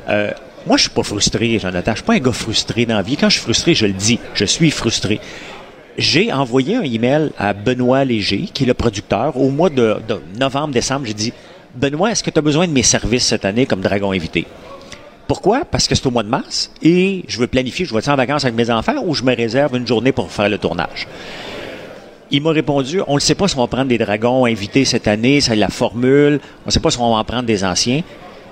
Euh, moi, je suis pas frustré, Jonathan. Je suis pas un gars frustré dans la vie. Quand je suis frustré, je le dis. Je suis frustré j'ai envoyé un email à Benoît Léger, qui est le producteur, au mois de, novembre-décembre. J'ai dit, Benoît, est-ce que tu as besoin de mes services cette année comme dragon invité? Pourquoi? Parce que c'est au mois de mars et je veux planifier, je vais être en vacances avec mes enfants ou je me réserve une journée pour faire le tournage? Il m'a répondu, on ne sait pas si on va prendre des dragons invités cette année, c'est la formule, on ne sait pas si on va en prendre des anciens.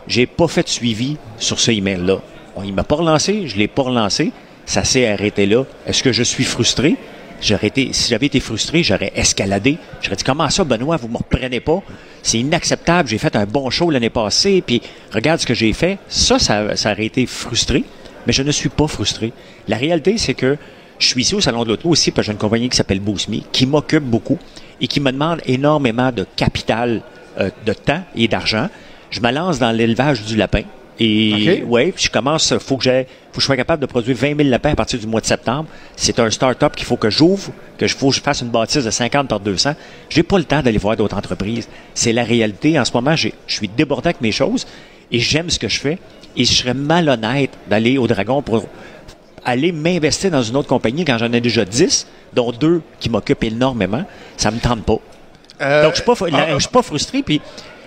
J'ai pas fait de suivi sur ce email-là. Il m'a pas relancé, je l'ai pas relancé, ça s'est arrêté là. Est-ce que je suis frustré? J'aurais été, si j'avais été frustré, j'aurais escaladé. J'aurais dit, comment ça, Benoît, vous me reprenez pas? C'est inacceptable. J'ai fait un bon show l'année passée, puis regarde ce que j'ai fait. Ça, ça, aurait été frustré. Mais je ne suis pas frustré. La réalité, c'est que je suis ici au Salon de l'Auto aussi parce j'ai une compagnie qui s'appelle Boosme, qui m'occupe beaucoup et qui me demande énormément de capital, euh, de temps et d'argent. Je me lance dans l'élevage du lapin. Et ouais, je commence, faut que j'ai, faut que je sois capable de produire 20 000 lapins à partir du mois de septembre. C'est un start-up qu'il faut que j'ouvre, que je faut que je fasse une bâtisse de 50 par 200. J'ai pas le temps d'aller voir d'autres entreprises. C'est la réalité. En ce moment, je suis débordé avec mes choses et j'aime ce que je fais. Et je serais malhonnête d'aller au Dragon pour aller m'investir dans une autre compagnie quand j'en ai déjà 10, dont deux qui m'occupent énormément. Ça me tente pas. Euh, Donc, je suis pas, ah, je suis pas frustré. Puis,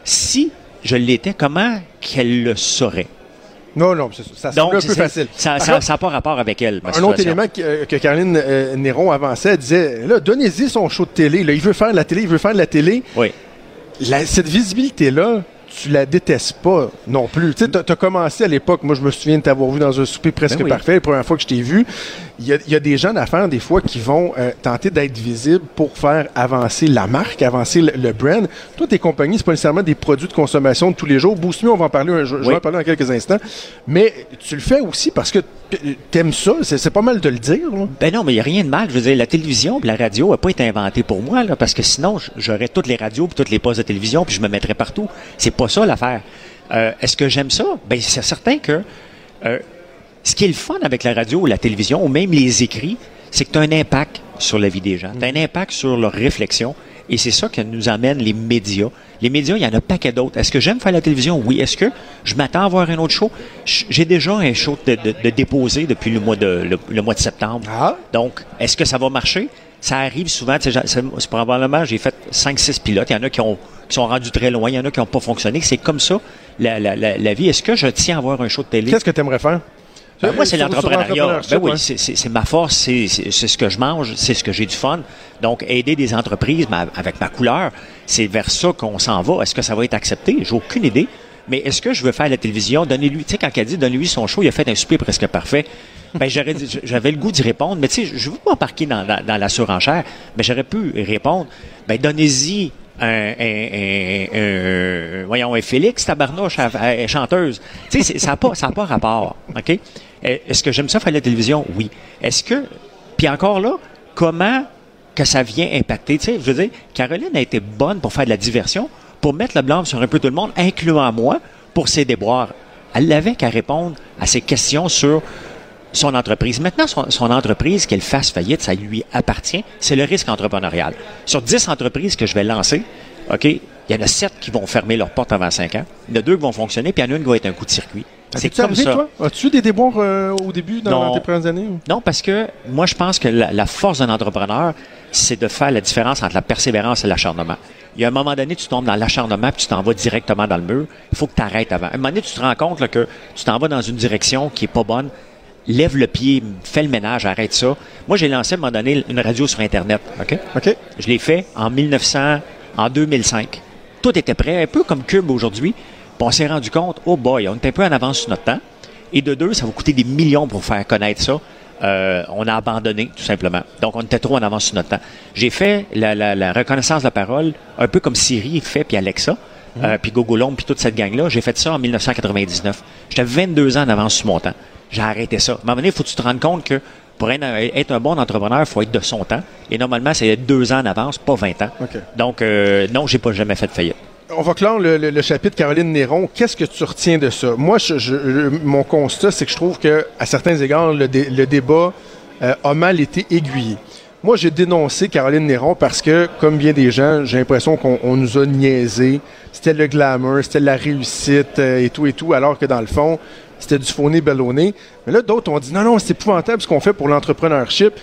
si je l'étais, comment qu'elle le saurait? Non, non, ça, ça un peu facile. Ça n'a pas rapport avec elle. Un autre élément que, euh, que Caroline euh, Néron avançait, elle disait, là, donnez-y son show de télé. Là, il veut faire de la télé, il veut faire de la télé. Oui. cette visibilité-là, tu la détestes pas non plus. Tu as, commencé à l'époque, moi je me souviens de t'avoir vu dans un souper presque ben parfait, la première fois que je t'ai vu. Il y, a, des jeunes affaires, des fois, qui vont euh, tenter d'être visibles pour faire avancer la marque, avancer le, brand. Toi, tes compagnies, c'est pas nécessairement des produits de consommation de tous les jours. Boost Me, on va en parler, je, vais en parler dans quelques instants. Mais tu le fais aussi parce que t'aimes ça. C'est pas mal de le dire. Ben non, mais il n'y a rien de mal. Je veux dire, la télévision la radio n'a pas été inventée pour moi, là, parce que sinon, j'aurais toutes les radios et toutes les postes de télévision puis je me mettrais partout. C'est pas ça l'affaire. Euh, est-ce que j'aime ça? Ben, c'est certain que euh, ce qui est le fun avec la radio ou la télévision, ou même les écrits, c'est que tu as un impact sur la vie des gens. Tu as un impact sur leur réflexion. Et c'est ça que nous amène les médias. Les médias, il y en a pas qu'à d'autres. Est-ce que j'aime faire la télévision? Oui. Est-ce que je m'attends à voir un autre show? J'ai déjà un show de, de, déposer depuis le mois de, le, mois de septembre. Ah. Donc, est-ce que ça va marcher? Ça arrive souvent. C'est probablement, j'ai fait 5-6 pilotes. Il y en a qui, ont, qui sont rendus très loin. Il y en a qui n'ont pas fonctionné. C'est comme ça, la, la, la, vie. Est-ce que je tiens à voir un show de télé? Qu'est-ce que tu aimerais faire? Ben, moi, c'est l'entrepreneuriat. Ben oui, c'est ma force, c'est ce que je mange, c'est ce que j'ai du fun. Donc, aider des entreprises avec ma couleur, c'est vers ça qu'on s'en va. Est-ce que ça va être accepté? J'ai aucune idée. Mais est-ce que je veux faire la télévision? Donnez-lui, tu sais, quand elle dit, donnez-lui son show, il a fait un souper presque parfait. Ben, j'avais le gout d'y répondre, mais tu sais, je veux pas embarquer dans, dans, la surenchère, mais j'aurais pu répondre, ben, donnez-y un, un, un, voyons, un Félix Tabarnouche, chanteuse. Tu sais, ça n'a pas, ça pas rapport, OK? Est-ce que j'aime ça faire la télévision? Oui. Est-ce que, puis encore là, comment que ça vient impacter? Tu je veux dire, Caroline a été bonne pour faire de la diversion, pour mettre le blanc sur un peu tout le monde, incluant moi, pour ses déboires. Elle n'avait qu'à répondre à ces questions sur son entreprise. Maintenant, son, entreprise, qu'elle fasse faillite, ça lui appartient. C'est le risque entrepreneurial. Sur 10 entreprises que je vais lancer, OK, il y en a 7 qui vont fermer leurs portes avant 5 ans. Il y en a 2 qui vont fonctionner, puis il y en a une qui va être un coup de circuit. C'est comme ça. Toi? As-tu eu des déboires euh, au début, dans tes premières années? Non, parce que moi, je pense que la, force d'un entrepreneur, c'est de faire la différence entre la persévérance et l'acharnement. Il y a un moment donné, tu tombes dans l'acharnement puis tu t'en vas directement dans le mur. Il faut que tu arrêtes avant. À un moment donné, tu te rends compte que tu t'en vas dans une direction qui est pas bonne. Lève le pied, fais le ménage, arrête ça. Moi, j'ai lancé à un moment donné une radio sur Internet. OK? OK. Je l'ai fait en 1900, en 2005. Tout était prêt, un peu comme Cube aujourd'hui. On s'est rendu compte, oh boy, on était un peu en avance sur notre temps. Et de deux, ça va coûter des millions pour faire connaître ça. Euh, on a abandonné, tout simplement. Donc, on était trop en avance sur notre temps. J'ai fait la, la- la reconnaissance de la parole, un peu comme Siri fait, puis Alexa, euh, puis Gogolom, puis toute cette gang-là. J'ai fait ça en 1999. J'étais 22 ans en avance sur mon temps. J'ai arrêté ça. À un moment donné, il faut que tu te rendes compte que pour être, être un bon entrepreneur, il faut être de son temps. Et normalement, c'est deux ans en avance, pas 20 ans. Donc, euh, non, j'ai pas jamais fait de faillite. On va clore le, chapitre Caroline Néron. Qu'est-ce que tu retiens de ça? Moi, je, mon constat, c'est que je trouve que à certains égards, le, dé- le débat euh, a mal été aiguillé. Moi, j'ai dénoncé Caroline Néron parce que, comme bien des gens, j'ai l'impression qu'on on nous a niaisé. C'était le glamour, c'était la réussite euh, et tout et tout, alors que dans le fond, c'était du nez ballonné. Mais là, d'autres ont dit non, non, c'est épouvantable ce qu'on fait pour l'entrepreneurship.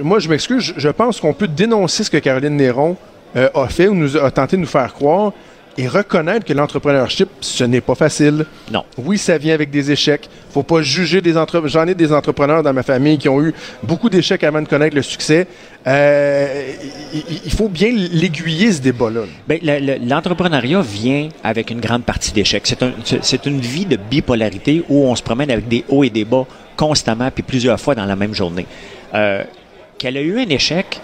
Moi, je m'excuse, je, pense qu'on peut dénoncer ce que Caroline Néron euh, a fait ou nous a tenté de nous faire croire et reconnaître que l'entrepreneurship, ce n'est pas facile. Non. Oui, ça vient avec des échecs. Faut pas juger des entrepreneurs. J'en ai des entrepreneurs dans ma famille qui ont eu beaucoup d'échecs avant de connaître le succès. Euh, il, faut bien l'aiguiller, ce débat-là. Ben, le- le- l'entrepreneuriat vient avec une grande partie d'échecs. C'est un- c'est- c'est une vie de bipolarité où on se promène avec des hauts et des bas constamment, puis plusieurs fois dans la même journée. Euh, Qu'elle a eu un échec,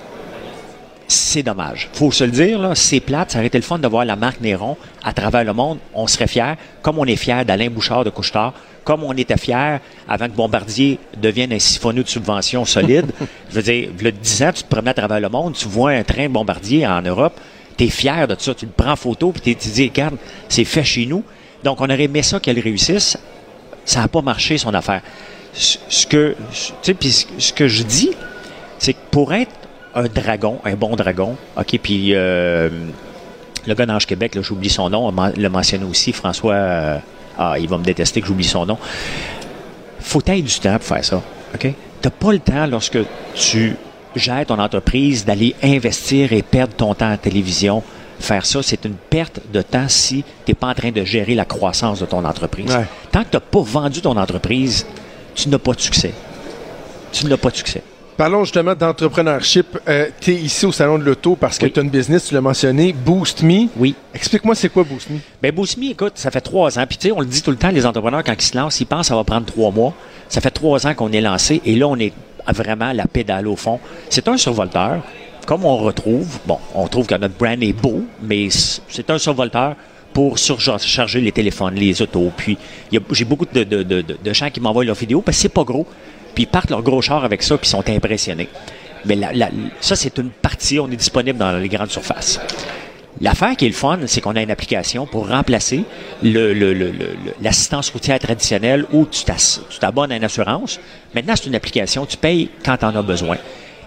c'est dommage. faut se le dire, là, c'est plate. Ça aurait été le fun de voir la marque Néron à travers le monde. On serait fiers, comme on est fiers d'Alain Bouchard de Couchetard, comme on était fiers avant que Bombardier devienne un siphonneux de subventions solide. Je veux dire, le 10 ans, tu te promènes à travers le monde, tu vois un train Bombardier en Europe, tu es fier de ça, tu le prends en photo, puis tu te dis, regarde, c'est fait chez nous. Donc, on aurait aimé ça qu'elle réussisse. Ça n'a pas marché, son affaire. Ce que, ce que je dis, c'est que pour être un dragon, un bon dragon, OK, puis euh, le gars d'Ange Québec, j'oublie son nom, le mentionné aussi, François, euh, ah, il va me détester que j'oublie son nom. Faut être du temps pour faire ça, OK? T'as pas le temps, lorsque tu gères ton entreprise, d'aller investir et perdre ton temps en télévision. Faire ça, c'est une perte de temps si tu n'es pas en train de gérer la croissance de ton entreprise. Ouais. Tant que tu n'as pas vendu ton entreprise, tu n'as pas de succès. Tu n'as pas de succès. Parlons justement d'entrepreneurship. Euh, tu es ici au Salon de l'Auto parce que Oui. tu as une business, tu l'as mentionné, Boost Me. Oui. Explique-moi, c'est quoi Boost Me? Ben, Bousmi, écoute, ça fait trois ans. Puis, tu sais, on le dit tout le temps, les entrepreneurs, quand ils se lancent, ils pensent que ça va prendre trois mois. Ça fait trois ans qu'on est lancé et là, on est à vraiment la pédale au fond. C'est un survolteur. Comme on retrouve, bon, on trouve que notre brand est beau, mais c'est un survolteur pour surcharger les téléphones, les autos. Puis, j'ai beaucoup de, de, de, de- de gens qui m'envoient leurs vidéos parce que c'est pas gros. Puis, ils partent leur gros char avec ça, puis ils sont impressionnés. Mais la- la- ça, c'est une partie. On est disponible dans les grandes surfaces. L'affaire qui est le fun, c'est qu'on a une application pour remplacer le- le- le- le- le- l'assistance routière traditionnelle où tu t'abonnes à une assurance. Maintenant, c'est une application, tu payes quand tu en as besoin.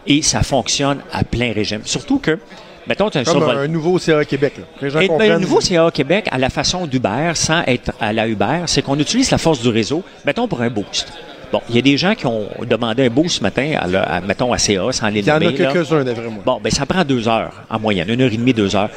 Et ça fonctionne à plein régime. Surtout que, mettons, tu as un Comme un nouveau CA Québec. Là. Que les gens et, ben, le nouveau CA Québec, à la façon d'Uber, sans être à la Uber, c'est qu'on utilise la force du réseau, mettons pour un boost. Bon, il y a des gens qui ont demandé un boost ce matin, à, la- à, mettons à CA, sans les Il y en a quelques-uns, d'après moi. Bon, ben ça prend deux heures en moyenne, une heure et demie, deux heures.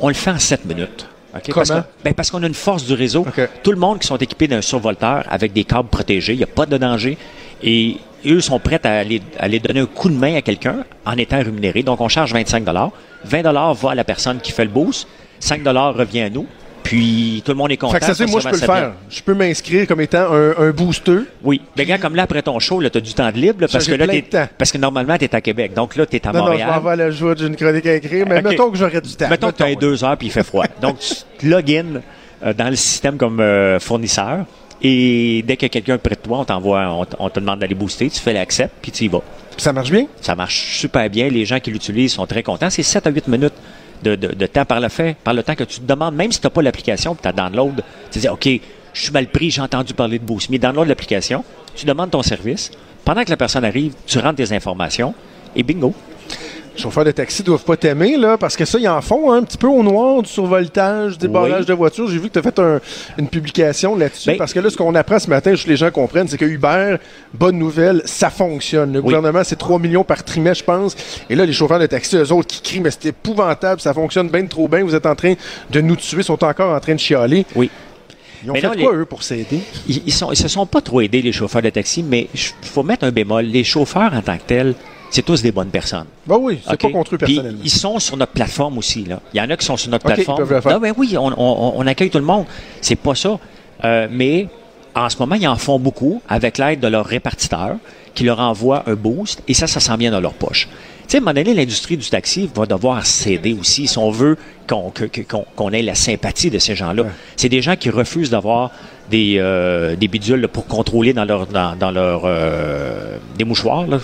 On le fait en sept minutes. OK? Parce ben, parce qu'on a une force du réseau. Tout le monde qui sont équipés d'un survolteur avec des câbles protégés, il n'y a pas de danger. Et eux sont prêts à aller, à aller donner un coup de main à quelqu'un en étant rémunérés. Donc, on charge 25 20 va à la personne qui fait le boost. 5 revient à nous. Puis, tout le monde est content. Fait que ça, c'est moi, je peux le faire. Je peux m'inscrire comme étant un, un booster. oui. Ben, gars, comme là, après ton show, là, t'as du temps de libre, là, parce que là, temps. parce que normalement, t'es à Québec. Donc là, t'es à Non, non, je Montréal. m'en vais à la joie d'une chronique à écrire, mais mettons que j'aurais du temps. Mettons que tu as deux heures puis il fait froid. Donc, tu login euh, dans le système comme euh, fournisseur et dès a quelqu'un près de toi, on t'envoie, on te demande d'aller booster, tu fais l'accept puis tu y vas. Ça marche bien? Ça marche super bien. Les gens qui l'utilisent sont très contents. C'est 7 à 8 minutes de, temps par le fait, par le temps que tu te demandes, même si tu n'as pas l'application tu as download, tu dis, OK, je suis mal pris, j'ai entendu parler de Boost. Mais download l'application, tu demandes ton service. Pendant que la personne arrive, tu rentres tes informations et bingo. Les chauffeurs de taxi doivent pas t'aimer, là, parce que ça, ils en font hein, un petit peu au noir, du survoltage, du barrage Oui. de voitures. J'ai vu que tu as fait un- une publication là-dessus, Ben- parce que là, ce qu'on apprend ce matin, juste que les gens comprennent, c'est que Uber, bonne nouvelle, ça fonctionne. Le gouvernement, c'est 3 millions par trimestre, je pense. Et là, les chauffeurs de taxi, eux autres, qui crient, mais c'est épouvantable, ça fonctionne bien trop bien, vous êtes en train de nous tuer, sont encore en train de chialer. Oui. Ils ont Mais fait non, quoi, les- eux, pour s'aider? ils, ils sont, ils se sont pas trop aidés, les chauffeurs de taxi, mais il faut mettre un bémol. Les chauffeurs, en tant que tels, c'est tous des bonnes personnes. Ben oui, c'est pas contre eux Puis, personnellement. ils sont sur notre plateforme aussi. Là. Il y en a qui sont sur notre ils plateforme. peuvent le faire. Ah, ben oui, on, on- on accueille tout le monde. C'est pas ça. Euh, mais en ce moment, ils en font beaucoup avec l'aide de leurs répartiteurs qui leur envoient un boost et ça, ça s'en vient dans leur poche. Tu sais, à un moment donné, l'industrie du taxi va devoir céder aussi si on veut qu'on ait la sympathie de ces gens-là. C'est des gens qui refusent d'avoir des, euh, des bidules pour contrôler dans leur dans, dans leur euh, des mouchoirs. Là.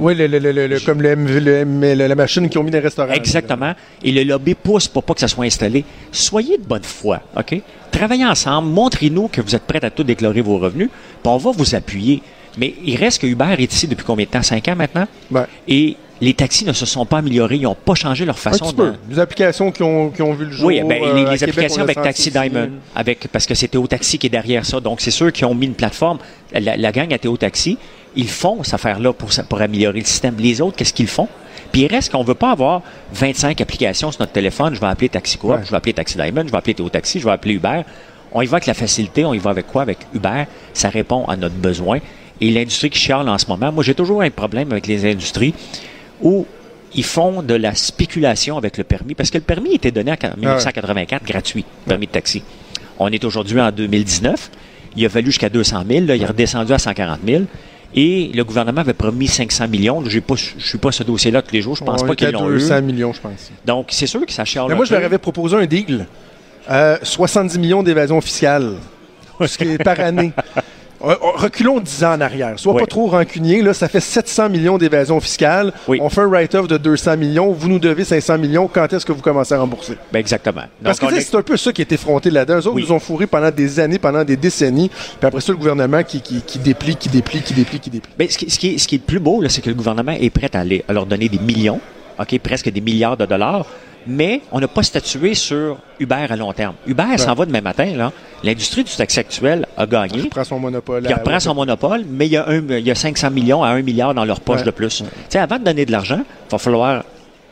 Oui, le, le- comme le, M- le M- le- la machine qu'ils ont mis dans les restaurants. Exactement. Et le lobby pousse pour pas que ça soit installé. Soyez de bonne foi, OK? Travaillez ensemble, montrez-nous que vous êtes prêts à tout déclarer vos revenus, puis on va vous appuyer. Mais il reste que Uber est ici depuis combien de temps? Cinq ans maintenant? Ouais. Et les taxis ne se sont pas améliorés, ils n'ont pas changé leur Un façon petit de... peu. Des applications qui ont, qui ont vu le jour. Oui, ben, euh, les, les Québec, applications avec Taxi aussi. Diamond, avec, parce que c'est Théo Taxi qui est derrière ça. Donc, c'est ceux qui ont mis une plateforme. La, la gang à Théo Taxi, ils font cette affaire-là pour, améliorer le système. Les autres, qu'est-ce qu'ils font? Puis il reste qu'on veut pas avoir 25 applications sur notre téléphone. Je vais appeler Taxi Coop, Ouais. je vais appeler Taxi Diamond, je vais appeler Théo Taxi, je vais appeler Uber. On y va avec la facilité, on y va avec quoi? Avec Uber. Ça répond à notre besoin. Et l'industrie qui chiale en ce moment, moi j'ai toujours un problème avec les industries où ils font de la spéculation avec le permis, parce que le permis était donné en 1984 gratuit, permis de taxi. On est aujourd'hui en 2019. Il a valu jusqu'à 200 000, là, il est redescendu à 140 000. Et le gouvernement avait promis 500 millions. Je ne suis pas ce dossier-là tous les jours. Je pense On pas qu'ils l'ont eu. 200 millions, je pense. Donc, c'est sûr que ça chiale Mais moi, je leur avais proposé un deal. Euh, 70 millions d'évasion fiscale. Ce qui est par année. Euh, euh, Reculons 10 ans en arrière. Sois Oui. pas trop rancunier. Là, ça fait 700 millions d'évasion fiscale. Oui. On fait un write-off de 200 millions. Vous nous devez 500 millions. Quand est-ce que vous commencez à rembourser? Ben, exactement. Parce que est- c'est un peu ça qui est effronté là-dedans. Eux autres Oui. nous ont fourré pendant des années, pendant des décennies. Puis après ça, le gouvernement qui, qui, qui déplie, qui déplie, qui déplie, qui déplie. Ben, ce, qui, ce qui est, le plus beau, c'est que le gouvernement est prêt à, aller- à leur donner des millions, ok, presque des milliards de dollars, mais on n'a pas statué sur Uber à long terme. Uber s'en va demain matin. là. L'industrie du taxi actuel a gagné. Il prend son monopole. Il reprend son monopole, mais il y, a un, il y a 500 millions à 1 milliard dans leur poche Ouais. de plus. Tu sais, avant de donner de l'argent, il va falloir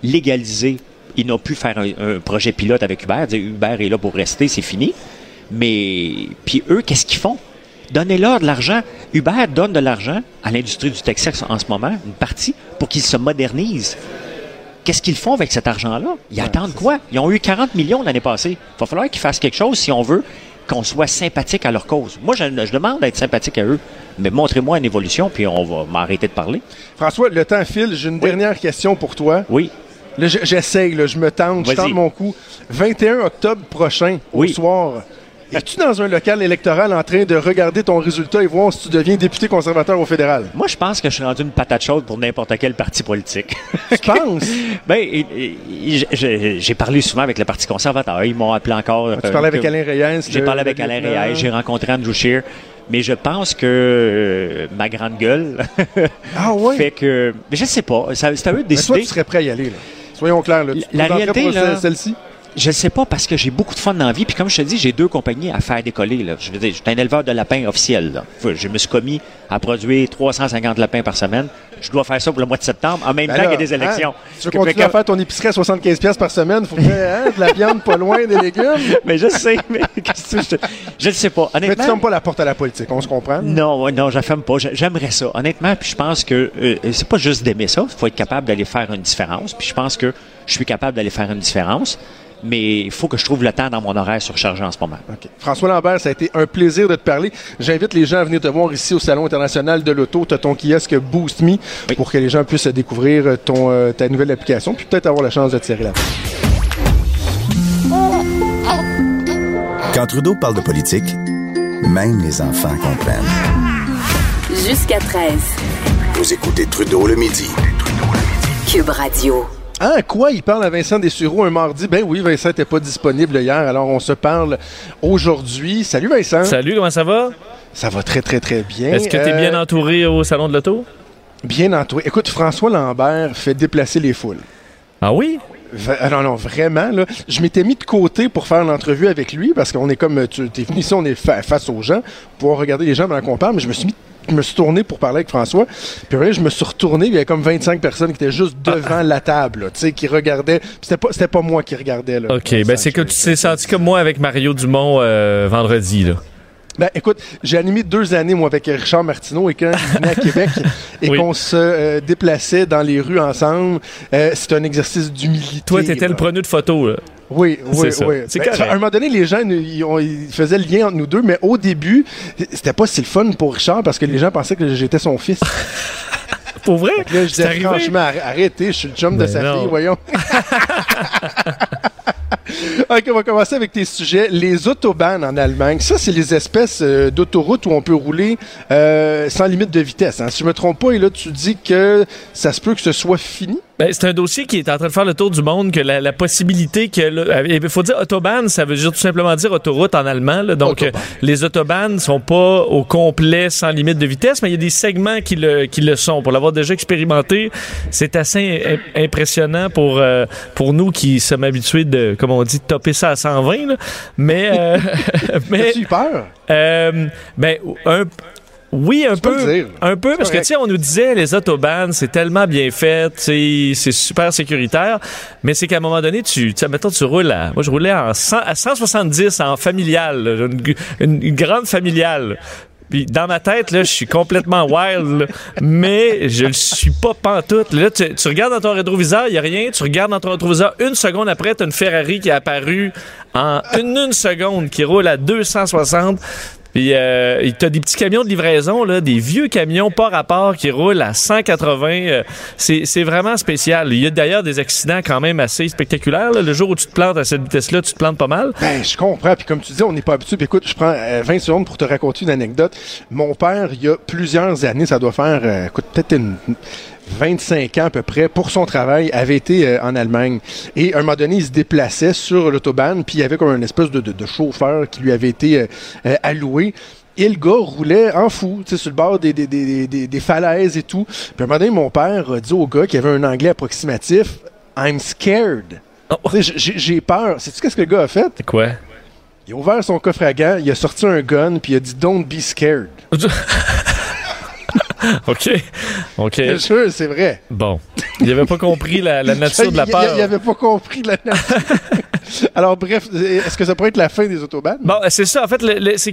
légaliser. Ils n'ont pu faire un, un projet pilote avec Uber. Dire Uber est là pour rester, c'est fini. Mais, puis eux, qu'est-ce qu'ils font? Donnez-leur de l'argent. Uber donne de l'argent à l'industrie du taxi en ce moment, une partie, pour qu'ils se modernisent. Qu'est-ce qu'ils font avec cet argent-là? Ils attendent quoi? Ils ont eu 40 millions l'année passée. Il va falloir qu'ils fassent quelque chose si on veut qu'on soit sympathique à leur cause. Moi, je, je demande d'être sympathique à eux, mais montrez-moi une évolution, puis on va m'arrêter de parler. François, le temps file. J'ai une dernière question pour toi. Oui. Là, j'essaye, je me tente, je tente mon coup. 21 octobre prochain, Oui. au soir, es-tu dans un local électoral en train de regarder ton résultat et voir si tu deviens député conservateur au fédéral? Moi, je pense que je suis rendu une patate chaude pour n'importe quel parti politique. Tu penses? ben, et- et- j'ai j'ai parlé souvent avec le Parti conservateur. Ils m'ont appelé encore. Tu euh, parlais avec Alain Reyes. J'ai parlé avec Alain. Reyes, j'ai rencontré Andrew Scheer, mais je pense que euh, ma grande gueule Ah fait que. Mais je sais pas. ça- C'est à eux de Mais toi, décider. tu serais prêt à y aller, là. Soyons clairs, là. Tu La réalité, celle-ci? Je ne sais pas parce que j'ai beaucoup de fun dans la vie. Puis comme je te dis, j'ai deux compagnies à faire décoller. Là. Je veux dire, je suis un éleveur de lapins officiel. Là. Je me suis commis à produire 350 lapins par semaine. Je dois faire ça pour le mois de septembre, en même Ben temps qu'il y a des hein, élections. Tu veux continuer que- à faire ton épicerie à 75$ piastres par semaine? Faut que hein, de la viande pas loin des légumes? Mais je sais, mais je ne sais pas. Mais tu Honnêtement. fermes pas la porte à la politique, on se comprend? Non, non, je ferme pas. J'a- J'aimerais ça, honnêtement. Puis je pense que euh, c'est pas juste d'aimer ça. Il faut être capable d'aller faire une différence. Puis je pense que je suis capable d'aller faire une différence. Mais il faut que je trouve le temps dans mon horaire surchargé en ce moment. OK. François Lambert, ça a été un plaisir de te parler. J'invite les gens à venir te voir ici au Salon international de l'auto. Tu as ton kiosque Boost Me Oui. pour que les gens puissent découvrir ton, euh, ta nouvelle application puis peut-être avoir la chance de tirer la Quand Trudeau parle de politique, même les enfants comprennent. Jusqu'à 13. Vous écoutez Trudeau le midi. Cube Radio. Ah, quoi? Il parle à Vincent Dessureau un mardi. Ben oui, Vincent n'était pas disponible hier, alors on se parle aujourd'hui. Salut Vincent. Salut, comment ça va? Ça va très, très, très bien. Est-ce que tu es Euh, bien entouré au salon de l'auto? Bien entouré. Écoute, François Lambert fait déplacer les foules. Ah oui? Ah non, non, vraiment, là. Je m'étais mis de côté pour faire l'entrevue avec lui parce qu'on est comme, tu es venu ici, on est fa- face aux gens, pour regarder les gens pendant qu'on parle, mais je me suis mis je me suis tourné pour parler avec François. Puis après, je me suis retourné, il y avait comme 25 personnes qui étaient juste devant la table, là, tu sais, qui regardaient. C'était pas, c'était pas moi qui regardais, là. OK, ben c'est que tu t'es senti comme moi avec Mario Dumont euh, vendredi, là. Ben, écoute, j'ai animé deux années, moi, avec Richard Martineau, et quand il venait à Québec et Oui. qu'on se euh, déplaçait dans les rues ensemble, euh, c'était un exercice d'humilité. Toi, t'étais là. le preneur de photos, là. Oui, oui, ça. oui. Ben, à un moment donné, les gens, ils, faisaient le lien entre nous deux, mais au début, c'était pas si le fun pour Richard parce que les gens pensaient que j'étais son fils. Pour vrai? Là, je disais, franchement, arr- arrêtez, je suis le chum de Ben sa non. fille, voyons. OK, on va commencer avec tes sujets. Les autobahns en Allemagne, ça, c'est les espèces euh, d'autoroutes où on peut rouler euh, sans limite de vitesse. hein. Si je me trompe pas, et là, tu dis que ça se peut que ce soit fini? Ben, c'est un dossier qui est en train de faire le tour du monde, que la, la possibilité que... là, Il faut dire autobahn, ça veut dire tout simplement dire autoroute en allemand. là. donc, Autobahn. euh, les autobahns sont pas au complet sans limite de vitesse, mais il y a des segments qui le, qui le sont. Pour l'avoir déjà expérimenté, c'est assez im- impressionnant pour, euh, pour nous qui sommes habitués de, comme on dit, de topper ça à 120. là. Mais... euh, mais peur? euh, ben, un... Oui, un peu. dire. Un peu, parce que, tu sais, on nous disait, les autobahns, c'est tellement bien fait, c'est super sécuritaire, mais c'est qu'à un moment donné, tu, tu sais, mettons, tu roules à, moi, je roulais en 100 à 170 en familial, là, une, une- grande familiale. Puis dans ma tête, là, je suis complètement wild, là, mais je le suis pas pantoute. Là, tu, tu regardes dans ton rétroviseur, il y a rien. Tu regardes dans ton rétroviseur, une seconde après, tu une Ferrari qui est apparue en une, une seconde, qui roule à 260. Puis euh, t'as des petits camions de livraison, là, des vieux camions pas rapport qui roulent à 180. euh, c'est vraiment spécial. Il y a d'ailleurs des accidents quand même assez spectaculaires. Le jour où tu te plantes à cette vitesse-là, tu te plantes pas mal. Ben, je comprends. Puis comme tu dis, on n'est pas habitué. Puis écoute, je prends euh, 20 secondes pour te raconter une anecdote. Mon père, il y a plusieurs années, ça doit faire, euh, écoute, peut-être une 25 ans à peu près, pour son travail, avait été euh, en Allemagne. Et à un moment donné, il se déplaçait sur l'autobahn, puis il y avait comme une espèce de, de- de chauffeur qui lui avait été euh, euh, alloué. Et le gars roulait en fou, tu sais, sur le bord des, des, des, des, des falaises et tout. Puis à un moment donné, mon père a dit au gars qui avait un anglais approximatif, I'm scared. Oh. J'ai- peur. Sais-tu qu'est-ce que le gars a fait? C'est quoi? Il a ouvert son coffre à gants, il a sorti un gun, puis il a dit Don't be scared. OK. OK. Bien sûr, c'est vrai. Bon. Il avait pas compris la, la nature de la peur. Il avait pas compris la nature. Alors, bref, est-ce que ça pourrait être la fin des autobahns? Bon, c'est ça. En fait, le- le- c'est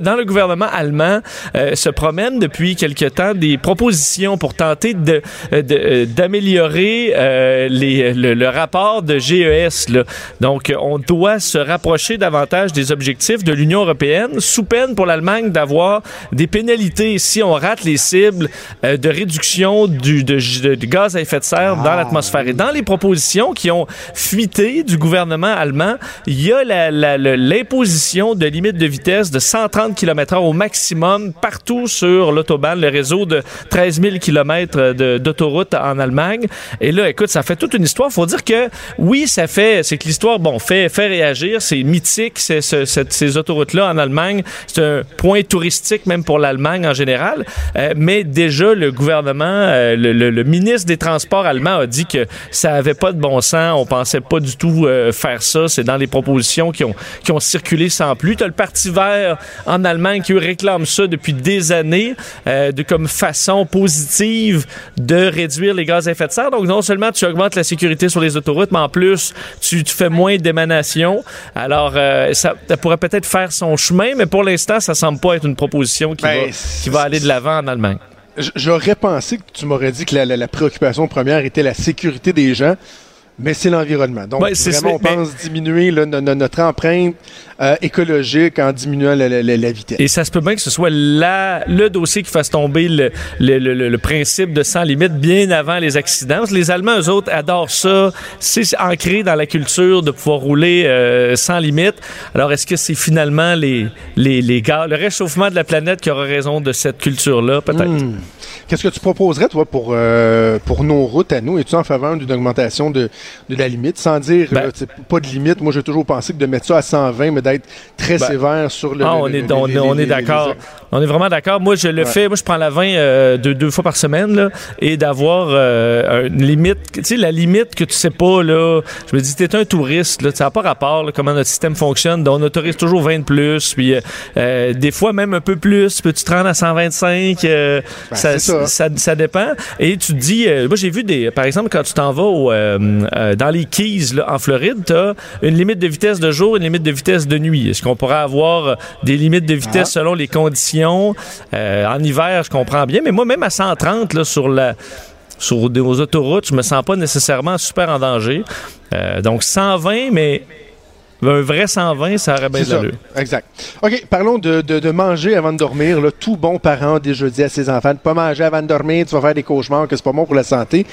dans le gouvernement allemand euh, se promènent depuis quelque temps des propositions pour tenter de euh, euh, d'améliorer euh, les le, le rapport de GES. Là. Donc, euh, on doit se rapprocher davantage des objectifs de l'Union européenne, sous peine pour l'Allemagne d'avoir des pénalités si on rate les cibles euh, de réduction du de, de- de gaz à effet de serre dans l'atmosphère. Et dans les propositions qui ont fuité du gouvernement allemand, il y a l'imposition de limite de vitesse de 130 km/h au maximum partout sur l'autobahn, le réseau de 13 000 km d'autoroute en Allemagne. Et là, écoute, ça fait toute une histoire. Faut dire que oui, ça fait, c'est que l'histoire, bon, fait, fait réagir. C'est mythique, ces autoroutes-là en Allemagne. C'est un point touristique même pour l'Allemagne en général. Euh, mais déjà, le gouvernement, euh, le, le- le ministre des Transports allemand a dit que ça avait pas de bon sens. On pensait pas du tout euh, faire ça. C'est dans les propositions qui ont, qui ont circulé sans plus. T'as le Parti vert en Allemagne qui réclame ça depuis des années euh, de comme façon positive de réduire les gaz à effet de serre. Donc non seulement tu augmentes la sécurité sur les autoroutes, mais en plus tu, tu fais moins d'émanations. Alors euh, ça, ça pourrait peut-être faire son chemin, mais pour l'instant ça semble pas être une proposition qui, Ben, va, qui va aller de l'avant en Allemagne. J'aurais pensé que tu m'aurais dit que la, la- la préoccupation première était la sécurité des gens, mais c'est l'environnement. Donc, Ouais, vraiment, on mais- pense diminuer là, notre empreinte euh, écologique en diminuant la, la- la- la vitesse. Et ça se peut bien que ce soit la, le dossier qui fasse tomber le, le, le- le- le principe de sans limite bien avant les accidents. Les Allemands, eux autres, adorent ça. C'est ancré dans la culture de pouvoir rouler euh, sans limite. Alors, est-ce que c'est finalement les, les, les gars, le réchauffement de la planète qui aura raison de cette culture-là? Peut-être? Hmm. Qu'est-ce que tu proposerais, toi, pour, euh, pour nos routes à nous? Es-tu en faveur d'une augmentation de, de la limite? Sans dire, Ben- euh, pas de limite. Moi, j'ai toujours pensé que de mettre ça à 120, mais d'être très Ben- sévère sur le. Ah, on le- est, le- on, les- on les- est d'accord. les- On est vraiment d'accord. Moi, je le Ouais. fais. Moi, je prends la 20 euh, deux, deux fois par semaine là, et d'avoir euh, une limite. Tu sais, la limite que tu sais pas, là. Je me dis, t'es un touriste, là. Ça n'a pas rapport, là, comment notre système fonctionne. Donc, on autorise toujours 20 de plus. Puis, euh, euh, des fois, même un peu plus. Peux-tu te rendre à 125? euh, Ben, ça, ça. ça, ça dépend. Et tu te dis, euh, moi, j'ai vu des. Par exemple, quand tu t'en vas au, euh, euh, dans les Keys, là, en Floride, tu as une limite de vitesse de jour, une limite de vitesse de nuit. Est-ce qu'on pourrait avoir des limites de vitesse Ah. selon les conditions? En hiver, je comprends bien, mais moi, même à 130, là, sur la sur des aux autoroutes, je me sens pas nécessairement super en danger. Donc 120, mais un vrai 120, ça aurait bien d'allure. Exact. OK, parlons de, de, de manger avant de dormir. Là. Tout bon parent dit à ses enfants de pas manger avant de dormir, tu vas faire des cauchemars, que c'est pas bon pour la santé.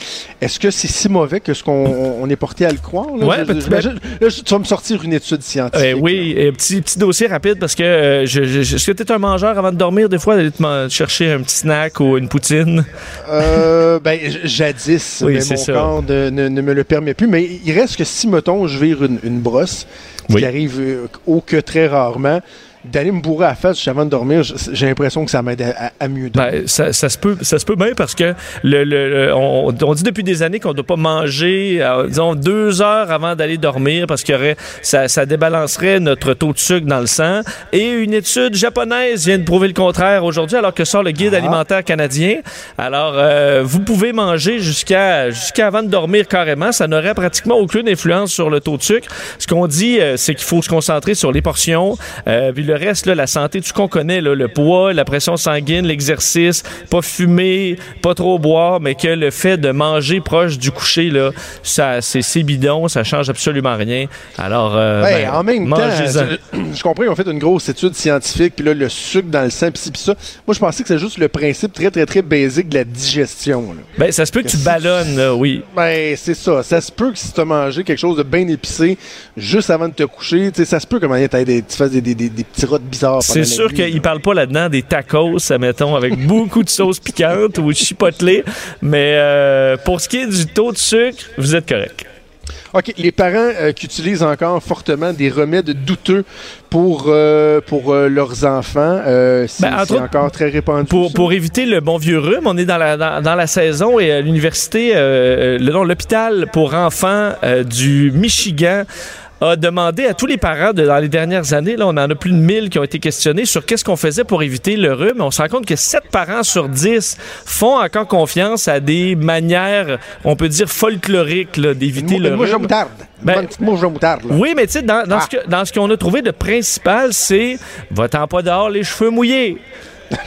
Est-ce que c'est si mauvais que ce qu'on on est porté à le croire? Là? Ouais, Je- là, tu vas me sortir une étude scientifique. Euh, oui, et petit, petit dossier rapide parce que euh, je, je- est-ce que tu es un mangeur avant de dormir des fois d'aller te chercher un petit snack ou une poutine? Euh, ben, jadis, Oui, mais mon ça. corps ne, ne- ne me le permet plus. Mais il reste que si, mettons, je vire une, une brosse, ce Oui. qui arrive euh, au que très rarement, d'aller me bourrer à la face juste avant de dormir, j'ai l'impression que ça m'aide à, à- à mieux dormir. Ben, ça, ça se peut, ça se peut bien parce que le, le- le- on, on dit depuis des années qu'on ne doit pas manger, euh, disons, deux heures avant d'aller dormir parce que ça, ça débalancerait notre taux de sucre dans le sang. Et une étude japonaise vient de prouver le contraire aujourd'hui, alors que sort le guide Ah. alimentaire canadien. Alors, euh, vous pouvez manger jusqu'à jusqu'à avant de dormir carrément. Ça n'aurait pratiquement aucune influence sur le taux de sucre. Ce qu'on dit, euh, c'est qu'il faut se concentrer sur les portions. Euh, puis le reste, là, la santé, ce qu'on connaît, là, le poids, la pression sanguine, l'exercice, pas fumer, pas trop boire, mais que le fait de manger proche du coucher, là, ça, c'est, bidon, ça change absolument rien. Alors, euh, Ouais, ben, en même temps, je, je comprends, ils ont fait une grosse étude scientifique, puis là, le sucre dans le sang, puis ça. Moi, je pensais que c'est juste le principe très, très, très basique de la digestion. là. Ben, ça se peut que tu si- ballonnes, là, oui. Ben, c'est ça. Ça se peut que si tu as mangé quelque chose de bien épicé juste avant de te coucher, tu ça se peut que tu tu fasses des, des, des, des petits bizarres. C'est sûr qu'il parle pas là-dedans des tacos, mettons, avec beaucoup de sauce piquante ou chipotelée. Mais euh, pour ce qui est du taux de sucre, vous êtes correct. OK, les parents euh, qui utilisent encore fortement des remèdes douteux pour, euh, pour euh, leurs enfants, euh, c'est Ben, encore très répandu. Pour, éviter le bon vieux rhume, on est dans la, dans, dans la saison et à l'université, euh, l'hôpital pour enfants euh, du Michigan a demandé à tous les parents de, dans les dernières années, là, on en a plus de 1000 qui ont été questionnés sur qu'est-ce qu'on faisait pour éviter le rhume. On se rend compte que 7 parents sur 10 font encore confiance à des manières, on peut dire, folkloriques d'éviter le rhume. Ben, moutarde. Oui, mais tu sais, dans, dans Ah. ce dans ce qu'on a trouvé de principal, c'est va-t'en pas dehors les cheveux mouillés.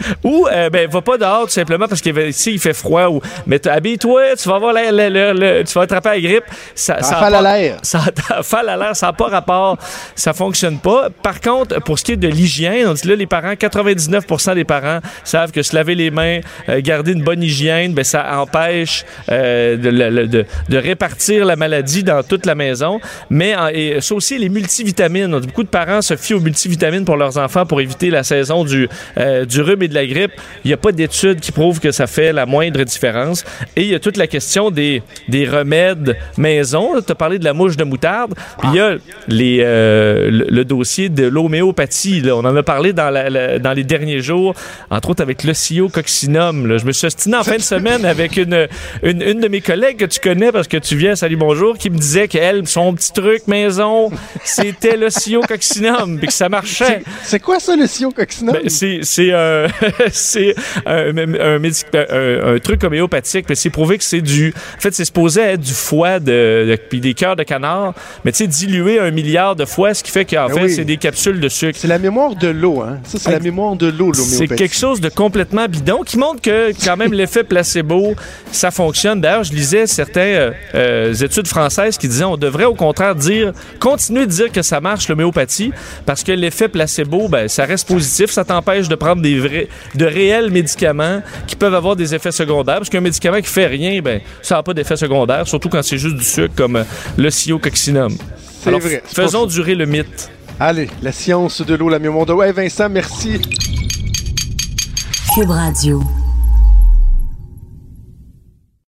Ou, euh, ben, va pas dehors tout simplement parce qu'ici, il fait froid. Ou, mais habille-toi, tu vas avoir la- la- la- la- tu vas attraper la grippe. Ça, En ça a l'air. Ça à l'air, ça n'a pas rapport. Ça fonctionne pas. Par contre, pour ce qui est de l'hygiène, on dit là, les parents, 99% des parents savent que se laver les mains, euh, garder une bonne hygiène, ben, ça empêche euh, de, de- de répartir la maladie dans toute la maison. Mais et ça aussi, les multivitamines. Beaucoup de parents se fient aux multivitamines pour leurs enfants pour éviter la saison du, euh, du rhume et de la grippe. Il n'y a pas d'études qui prouvent que ça fait la moindre différence. Et il y a toute la question des, des remèdes maison. Tu as parlé de la mouche de moutarde. Puis il y a les, euh, le, le dossier de l'homéopathie. là. On en a parlé dans, la- la- dans les derniers jours, entre autres avec l'ocyococcinum. là. Je me suis ostiné en fin de semaine avec une, une, une de mes collègues que tu connais parce que tu viens, salut, bonjour, qui me disait qu'elle, son petit truc maison, c'était l'ocyococcinum, puis que ça marchait. C'est quoi ça, coccinum? Ben, c'est c'est un c'est un, un, médic- un- un truc homéopathique mais c'est prouvé que c'est du en fait c'est supposé être du foie de, de- puis des cœurs de canard mais tu sais dilué un milliard de fois ce qui fait qu'en Ben fait oui. c'est des capsules de sucre C'est la mémoire de l'eau, hein? Ça, c'est la mémoire de l'eau, c'est l'homéopathie. quelque chose de complètement bidon qui montre que quand même l'effet placebo, ça fonctionne. D'ailleurs, je lisais certaines euh, euh, études françaises qui disaient on devrait au contraire dire, continuer de dire que ça marche l'homéopathie parce que l'effet placebo, ben, ça reste positif, ça t'empêche de prendre des vrais, de réels médicaments qui peuvent avoir des effets secondaires parce qu'un médicament qui fait rien, ben, ça n'a pas d'effet secondaire, surtout quand c'est juste du sucre comme euh, le cyococcinum. C'est Alors, vrai, faisons durer le mythe. Allez, la science de l'eau, la l'eau. Ouais, Vincent, merci. Cube Radio.